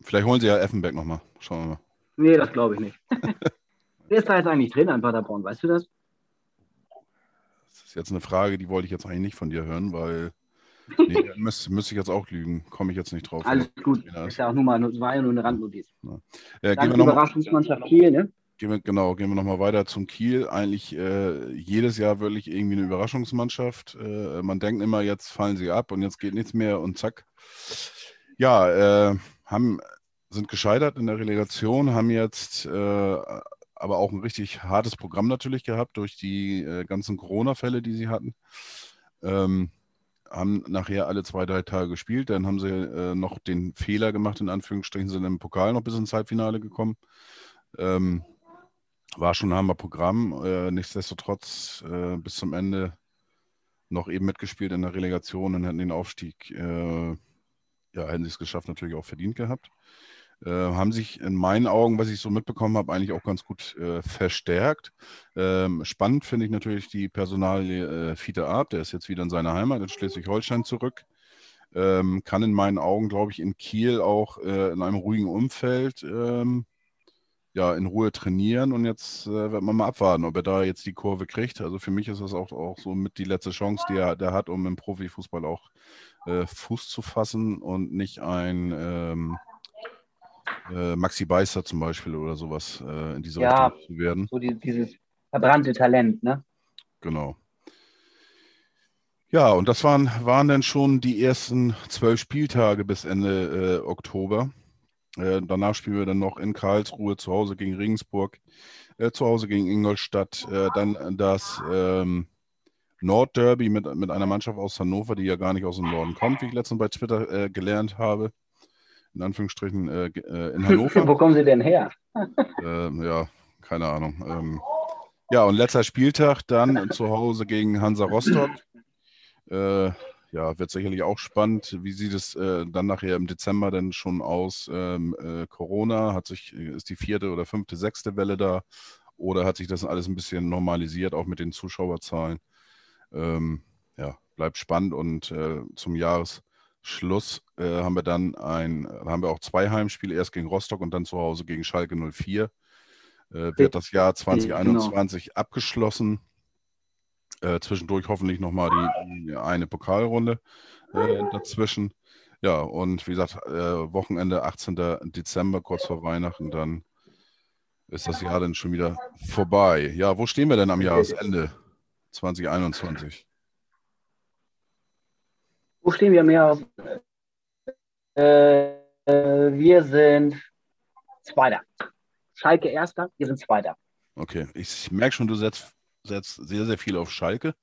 Vielleicht holen sie ja Effenberg nochmal. Schauen wir mal. Nee, das glaube ich nicht. Wer ist da jetzt eigentlich Trainer in Paderborn? Weißt du das? Das ist jetzt eine Frage, die wollte ich jetzt eigentlich nicht von dir hören, weil nee, müsste, müsste ich jetzt auch lügen. Komme ich jetzt nicht drauf. Alles gut. Das ist ja auch nur mal, war ja nur eine Randnotiz. Ja. Äh, gehen wir noch Überraschungsmannschaft Kiel, ne? Gehen wir, genau, gehen wir nochmal weiter zum Kiel. Eigentlich äh, jedes Jahr wirklich irgendwie eine Überraschungsmannschaft. Äh, man denkt immer, jetzt fallen sie ab und jetzt geht nichts mehr und zack. Ja, äh, haben, sind gescheitert in der Relegation, haben jetzt äh, aber auch ein richtig hartes Programm natürlich gehabt durch die äh, ganzen Corona-Fälle, die sie hatten. Ähm, haben nachher alle zwei, drei Tage gespielt. Dann haben sie äh, noch den Fehler gemacht, in Anführungsstrichen, sind im Pokal noch bis ins Halbfinale gekommen. Ähm, war schon ein Hammer-Programm. Äh, nichtsdestotrotz äh, bis zum Ende noch eben mitgespielt in der Relegation und hatten den Aufstieg äh, ja, hätten sie es geschafft, natürlich auch verdient gehabt. Äh, haben sich in meinen Augen, was ich so mitbekommen habe, eigentlich auch ganz gut äh, verstärkt. Ähm, spannend finde ich natürlich die Personalie äh, Fiete Art, der ist jetzt wieder in seiner Heimat in Schleswig-Holstein zurück. Ähm, kann in meinen Augen, glaube ich, in Kiel auch äh, in einem ruhigen Umfeld ähm, ja, in Ruhe trainieren und jetzt äh, wird man mal abwarten, ob er da jetzt die Kurve kriegt. Also für mich ist das auch, auch so mit die letzte Chance, die er der hat, um im Profifußball auch äh, Fuß zu fassen und nicht ein ähm, äh, Maxi Beißer zum Beispiel oder sowas äh, in dieser ja, Richtung zu werden. So die, dieses verbrannte Talent, ne? Genau. Ja, und das waren, waren dann schon die ersten zwölf Spieltage bis Ende äh, Oktober. Äh, danach spielen wir dann noch in Karlsruhe zu Hause gegen Regensburg, zu Hause gegen Ingolstadt, dann das ähm, Nordderby mit, mit einer Mannschaft aus Hannover, die ja gar nicht aus dem Norden kommt, wie ich letztens bei Twitter äh, gelernt habe. In Anführungsstrichen äh, äh in Hannover. Wo kommen sie denn her? äh, ja, keine Ahnung. Ähm, ja, und letzter Spieltag dann zu Hause gegen Hansa Rostock. Äh, ja, wird sicherlich auch spannend. Wie sieht es äh, dann nachher im Dezember denn schon aus? Ähm, äh, Corona, hat sich, ist die vierte oder fünfte, sechste Welle da? Oder hat sich das alles ein bisschen normalisiert, auch mit den Zuschauerzahlen? Ähm, ja, bleibt spannend und äh, zum Jahresschluss äh, haben wir dann ein, haben wir auch zwei Heimspiele, erst gegen Rostock und dann zu Hause gegen Schalke 04. Äh, wird das Jahr 2021 genau. abgeschlossen. Äh, zwischendurch hoffentlich nochmal die, die eine Pokalrunde äh, dazwischen. Ja, und wie gesagt, äh, Wochenende 18. Dezember, kurz vor Weihnachten, dann ist das Jahr dann schon wieder vorbei. Ja, wo stehen wir denn am Jahresende 2021? Wo stehen wir am Jahr? Äh, wir sind Zweiter. Schalke Erster, wir sind Zweiter. Okay, ich merke schon, du setzt setzt sehr, sehr viel auf Schalke.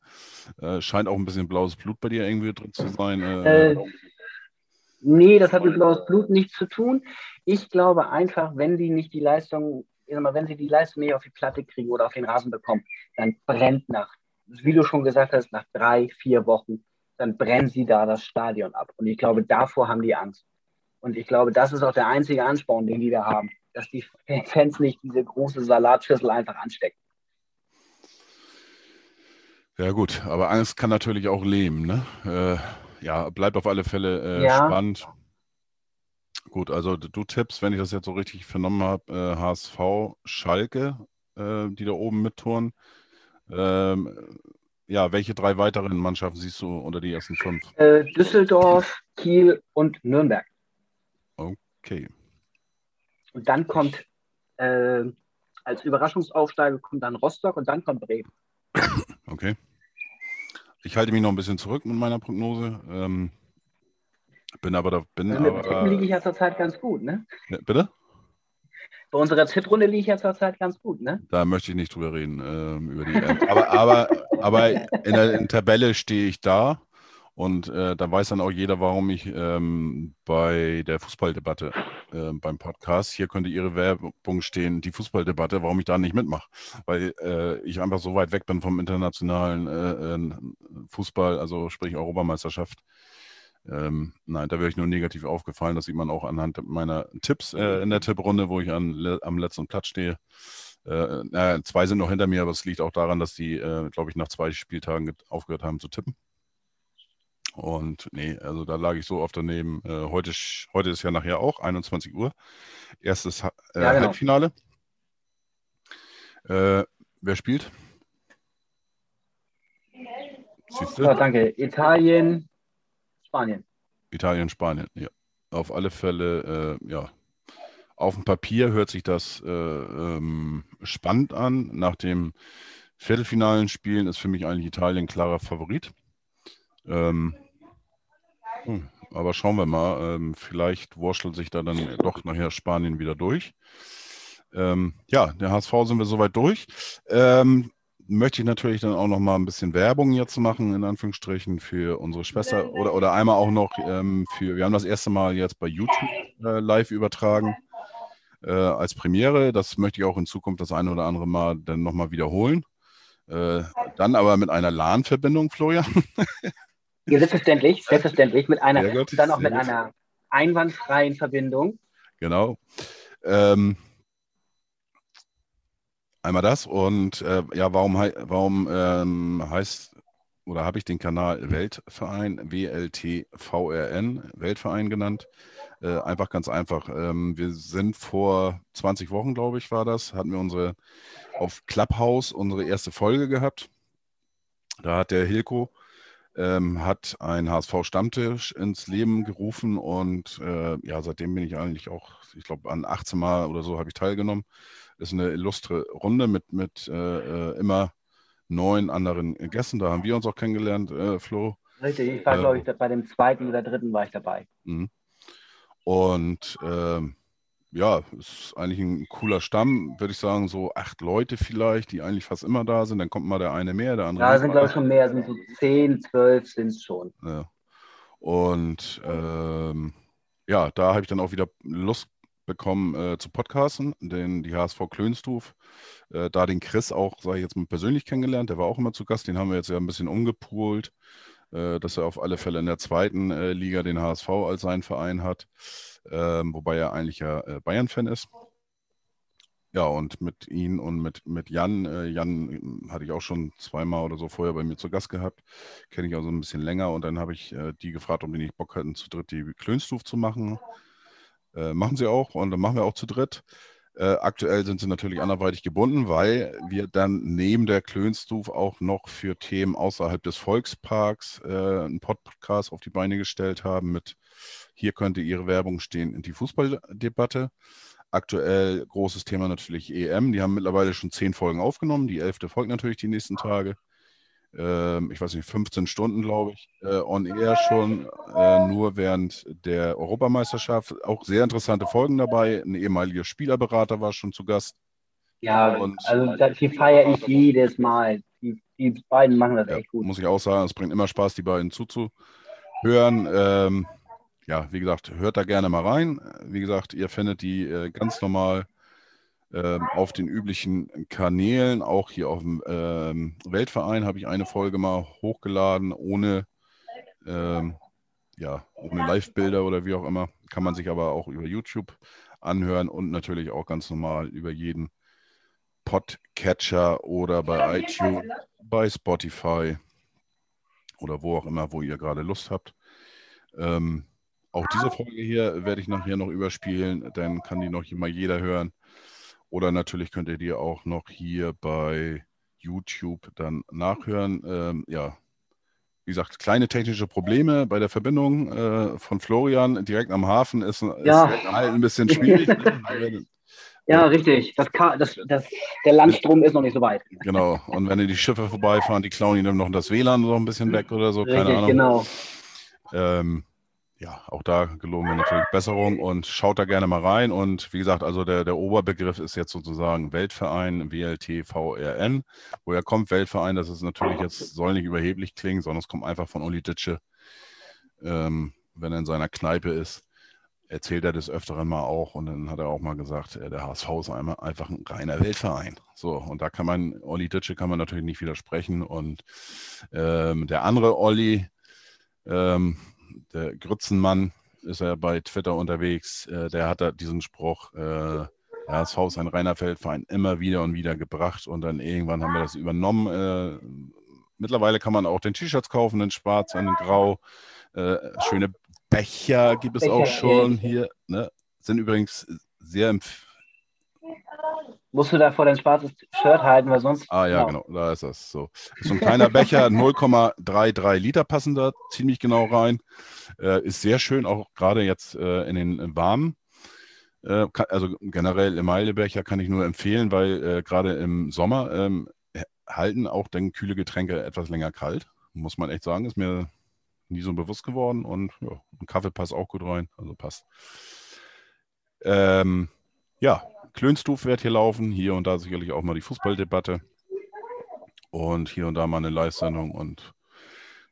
Äh, scheint auch ein bisschen blaues Blut bei dir irgendwie drin zu sein. Äh, äh, nee, das hat mit blaues Blut nichts zu tun. Ich glaube einfach, wenn die nicht die Leistung, mal, wenn sie die Leistung nicht auf die Platte kriegen oder auf den Rasen bekommen, dann brennt nach, wie du schon gesagt hast, nach drei, vier Wochen, dann brennen sie da das Stadion ab. Und ich glaube, davor haben die Angst. Und ich glaube, das ist auch der einzige Ansporn, den die da haben, dass die Fans nicht diese große Salatschüssel einfach anstecken. Ja, gut, aber Angst kann natürlich auch leben. Ne? Äh, ja, bleibt auf alle Fälle äh, ja. spannend. Gut, also du tippst, wenn ich das jetzt so richtig vernommen habe, äh, HSV, Schalke, äh, die da oben mittouren. Ähm, ja, welche drei weiteren Mannschaften siehst du unter die ersten fünf? Äh, Düsseldorf, Kiel und Nürnberg. Okay. Und dann kommt äh, als Überraschungsaufsteiger kommt dann Rostock und dann kommt Bremen. Okay. Ich halte mich noch ein bisschen zurück mit meiner Prognose. Ähm, bin aber da. Bin also mit aber, liege ich ja zurzeit ganz gut, ne? Bitte? Bei unserer Tipprunde liege ich ja zurzeit ganz gut, ne? Da möchte ich nicht drüber reden, ähm, über die aber, aber, aber in der in Tabelle stehe ich da und äh, da weiß dann auch jeder, warum ich ähm, bei der Fußballdebatte äh, beim Podcast, hier könnte Ihre Werbung stehen, die Fußballdebatte, warum ich da nicht mitmache. Weil äh, ich einfach so weit weg bin vom internationalen äh, äh, Fußball, also sprich Europameisterschaft. Ähm, nein, da wäre ich nur negativ aufgefallen. Das sieht man auch anhand meiner Tipps äh, in der Tipprunde, wo ich an, am letzten Platz stehe. Äh, zwei sind noch hinter mir, aber es liegt auch daran, dass die, äh, glaube ich, nach zwei Spieltagen aufgehört haben zu tippen. Und nee, also da lag ich so oft daneben. Äh, heute, heute ist ja nachher auch 21 Uhr. Erstes äh, ja, genau. Halbfinale. Äh, wer spielt? Ja, danke. Italien, Spanien. Italien, Spanien, ja. Auf alle Fälle, äh, ja. Auf dem Papier hört sich das äh, ähm, spannend an. Nach dem Viertelfinalen Spielen ist für mich eigentlich Italien klarer Favorit. Ähm, hm, aber schauen wir mal. Ähm, vielleicht wurschtelt sich da dann doch nachher Spanien wieder durch. Ähm, ja, der HSV sind wir soweit durch. Ähm, möchte ich natürlich dann auch noch mal ein bisschen Werbung jetzt machen, in Anführungsstrichen, für unsere Schwester oder, oder einmal auch noch ähm, für, wir haben das erste Mal jetzt bei YouTube äh, live übertragen äh, als Premiere. Das möchte ich auch in Zukunft das eine oder andere Mal dann nochmal wiederholen. Äh, dann aber mit einer LAN-Verbindung, Florian. Ja, selbstverständlich, selbstverständlich, mit einer, gut, dann auch mit gut. einer einwandfreien Verbindung. Genau. Ähm, einmal das und äh, ja, warum, warum ähm, heißt oder habe ich den Kanal Weltverein, WLTVRN, Weltverein genannt? Äh, einfach ganz einfach. Ähm, wir sind vor 20 Wochen, glaube ich, war das, hatten wir unsere auf Clubhouse unsere erste Folge gehabt. Da hat der Hilko ähm, hat ein HSV-Stammtisch ins Leben gerufen und äh, ja, seitdem bin ich eigentlich auch, ich glaube, an 18 Mal oder so habe ich teilgenommen. Ist eine illustre Runde mit, mit äh, äh, immer neun anderen Gästen. Da haben wir uns auch kennengelernt, äh, Flo. Richtig, ich war, glaube ich, bei dem zweiten oder dritten war ich dabei. Mhm. Und ähm, ja, ist eigentlich ein cooler Stamm, würde ich sagen, so acht Leute vielleicht, die eigentlich fast immer da sind. Dann kommt mal der eine mehr, der andere. Ja, sind glaube ich schon mehr, sind so zehn, zwölf sind es schon. Ja. Und ähm, ja, da habe ich dann auch wieder Lust bekommen äh, zu podcasten, den die HSV Klönstuf, äh, da den Chris auch, sage ich jetzt mal persönlich kennengelernt, der war auch immer zu Gast, den haben wir jetzt ja ein bisschen umgepolt, äh, dass er auf alle Fälle in der zweiten äh, Liga den HSV als seinen Verein hat, ähm, wobei er eigentlich ja äh, Bayern-Fan ist. Ja, und mit ihm und mit, mit Jan, äh, Jan hatte ich auch schon zweimal oder so vorher bei mir zu Gast gehabt, kenne ich also ein bisschen länger und dann habe ich die gefragt, ob die nicht Bock hatten, zu dritt die Klönstuf zu machen. Äh, machen sie auch und dann machen wir auch zu dritt. Äh, aktuell sind sie natürlich anderweitig gebunden, weil wir dann neben der Klönstuf auch noch für Themen außerhalb des Volksparks äh, einen Podcast auf die Beine gestellt haben mit hier könnte Ihre Werbung stehen in die Fußballdebatte. Aktuell großes Thema natürlich EM. Die haben mittlerweile schon zehn Folgen aufgenommen. Die elfte folgt natürlich die nächsten Tage ähm, ich weiß nicht, 15 Stunden, glaube ich, äh, on air schon, äh, nur während der Europameisterschaft. Auch sehr interessante Folgen dabei. Ein ehemaliger Spielerberater war schon zu Gast. Ja, und, also die feiere ich jedes Mal. Die, die beiden machen das ja, echt gut. Muss ich auch sagen, es bringt immer Spaß, die beiden zuzuhören. Ähm, ja, wie gesagt, hört da gerne mal rein. Wie gesagt, ihr findet die äh, ganz normal auf den üblichen Kanälen. Auch hier auf dem ähm, Weltverein habe ich eine Folge mal hochgeladen, ohne, ähm, ja, ohne Live-Bilder oder wie auch immer. Kann man sich aber auch über YouTube anhören und natürlich auch ganz normal über jeden Podcatcher oder bei iTunes, bei Spotify oder wo auch immer, wo ihr gerade Lust habt. Ähm, auch diese Folge hier werde ich nachher noch überspielen, dann kann die noch mal jeder hören. Oder natürlich könnt ihr die auch noch hier bei YouTube dann nachhören. Ähm, ja, wie gesagt, kleine technische Probleme bei der Verbindung äh, von Florian direkt am Hafen ist, ja. ist halt ein bisschen schwierig. Ne? ja, richtig. Das, das, das, der Landstrom ist noch nicht so weit. Genau. Und wenn die Schiffe vorbeifahren, die klauen ihnen noch das WLAN so ein bisschen weg oder so. Richtig, keine Ahnung. Genau. Ähm, ja, auch da geloben wir natürlich Besserung und schaut da gerne mal rein. Und wie gesagt, also der, der Oberbegriff ist jetzt sozusagen Weltverein, WLTVRN. Woher kommt Weltverein? Das ist natürlich jetzt, soll nicht überheblich klingen, sondern es kommt einfach von Uli Ditsche. Ähm, wenn er in seiner Kneipe ist, erzählt er des Öfteren mal auch. Und dann hat er auch mal gesagt, äh, der HSV ist einfach ein reiner Weltverein. So, und da kann man, Olli Ditsche kann man natürlich nicht widersprechen. Und ähm, der andere Olli, ähm, der Grützenmann ist ja bei Twitter unterwegs, äh, der hat da diesen Spruch, äh, ja, das Haus ein reiner Feldverein immer wieder und wieder gebracht und dann irgendwann haben wir das übernommen. Äh, mittlerweile kann man auch den T-Shirts kaufen, in schwarz, in grau. Äh, schöne Becher gibt es Becher auch schon hier. Ne? Sind übrigens sehr empfehlenswert musst du davor dein schwarzes Shirt halten, weil sonst. Ah ja, genau, genau da ist das. So, ist so ein kleiner Becher, 0,33 Liter passen da ziemlich genau rein. Äh, ist sehr schön, auch gerade jetzt äh, in den warmen. Äh, also generell Emaillebecher kann ich nur empfehlen, weil äh, gerade im Sommer ähm, halten auch dann kühle Getränke etwas länger kalt. Muss man echt sagen, ist mir nie so bewusst geworden. Und ja, ein Kaffee passt auch gut rein, also passt. Ähm, ja, Klönstuf wird hier laufen, hier und da sicherlich auch mal die Fußballdebatte und hier und da mal eine Live-Sendung und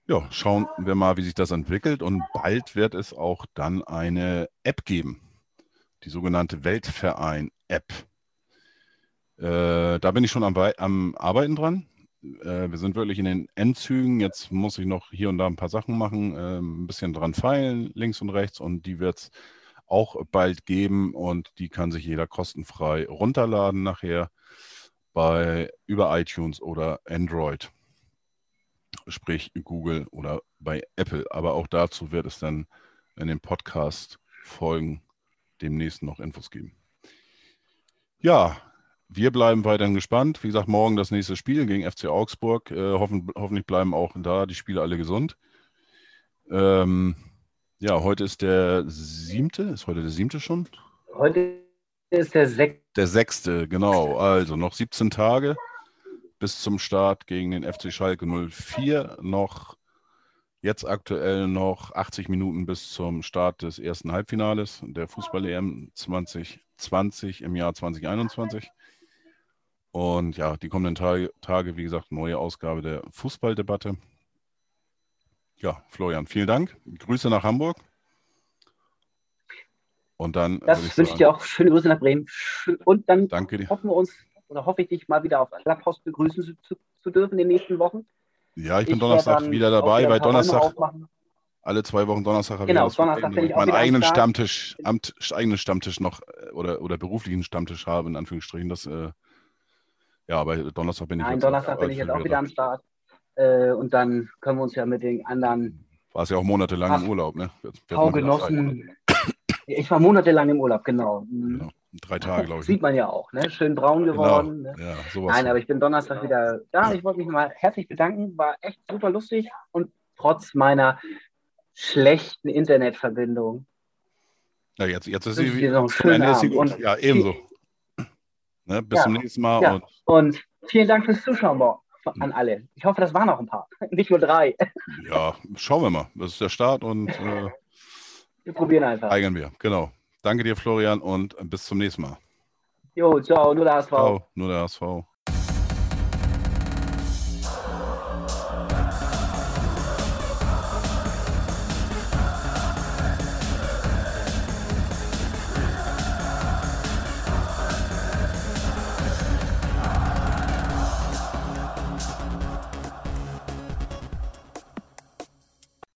ja, schauen wir mal, wie sich das entwickelt und bald wird es auch dann eine App geben, die sogenannte Weltverein-App. Äh, da bin ich schon am, am Arbeiten dran. Äh, wir sind wirklich in den Endzügen. Jetzt muss ich noch hier und da ein paar Sachen machen, äh, ein bisschen dran feilen, links und rechts und die wird es auch bald geben und die kann sich jeder kostenfrei runterladen nachher bei über iTunes oder Android, sprich Google oder bei Apple. Aber auch dazu wird es dann in den Podcast-Folgen demnächst noch Infos geben. Ja, wir bleiben weiterhin gespannt. Wie gesagt, morgen das nächste Spiel gegen FC Augsburg. Äh, hoffen, hoffentlich bleiben auch da die Spiele alle gesund. Ähm, ja, heute ist der siebte. Ist heute der siebte schon? Heute ist der sechste. Der sechste, genau. Also noch 17 Tage bis zum Start gegen den FC Schalke 04. Noch jetzt aktuell noch 80 Minuten bis zum Start des ersten Halbfinales der Fußball-EM 2022. 20 im Jahr 2021. Und ja, die kommenden Tage, Tage, wie gesagt, neue Ausgabe der Fußballdebatte. Ja, Florian, vielen Dank. Grüße nach Hamburg. Und dann. Das wünsche ich dir auch schöne Grüße nach Bremen. Und dann hoffen wir uns oder hoffe ich dich mal wieder auf Clubhouse begrüßen zu, zu, zu dürfen in den nächsten Wochen. Ja, ich bin ich Donnerstag wieder dabei, weil Donnerstag alle zwei Wochen Donnerstag habe genau, ich, Donnerstag ich meinen eigenen Stammtisch, Amt, eigenen Stammtisch noch äh, oder, oder beruflichen Stammtisch habe, in Anführungsstrichen. Das, äh, ja, aber Donnerstag bin ich Nein, Donnerstag bin ich jetzt auch wieder am Start. Äh, und dann können wir uns ja mit den anderen. War es ja auch monatelang im Urlaub, ne? Genossen. Ich war monatelang im Urlaub, genau. Genau. Drei Tage, glaube ich. Sieht man ja auch, ne? Schön braun genau. geworden. Genau. Ne? Ja, sowas. Nein, aber ich bin Donnerstag wieder da. Ich wollte mich mal herzlich bedanken. War echt super lustig und trotz meiner schlechten Internetverbindung. Ja, jetzt, jetzt ist sie wieder. Ja, ebenso. Ne, bis ja, zum nächsten Mal. Ja. Und, und, vielen Dank fürs Zuschauen an alle. Ich hoffe, das waren noch ein paar, nicht nur drei. Ja, schauen wir mal. Das ist der Start und äh, wir probieren einfach. Eigern wir, genau. Danke dir, Florian, und bis zum nächsten Mal. Jo, ciao, nur der HSV. Ciao, nur der HSV.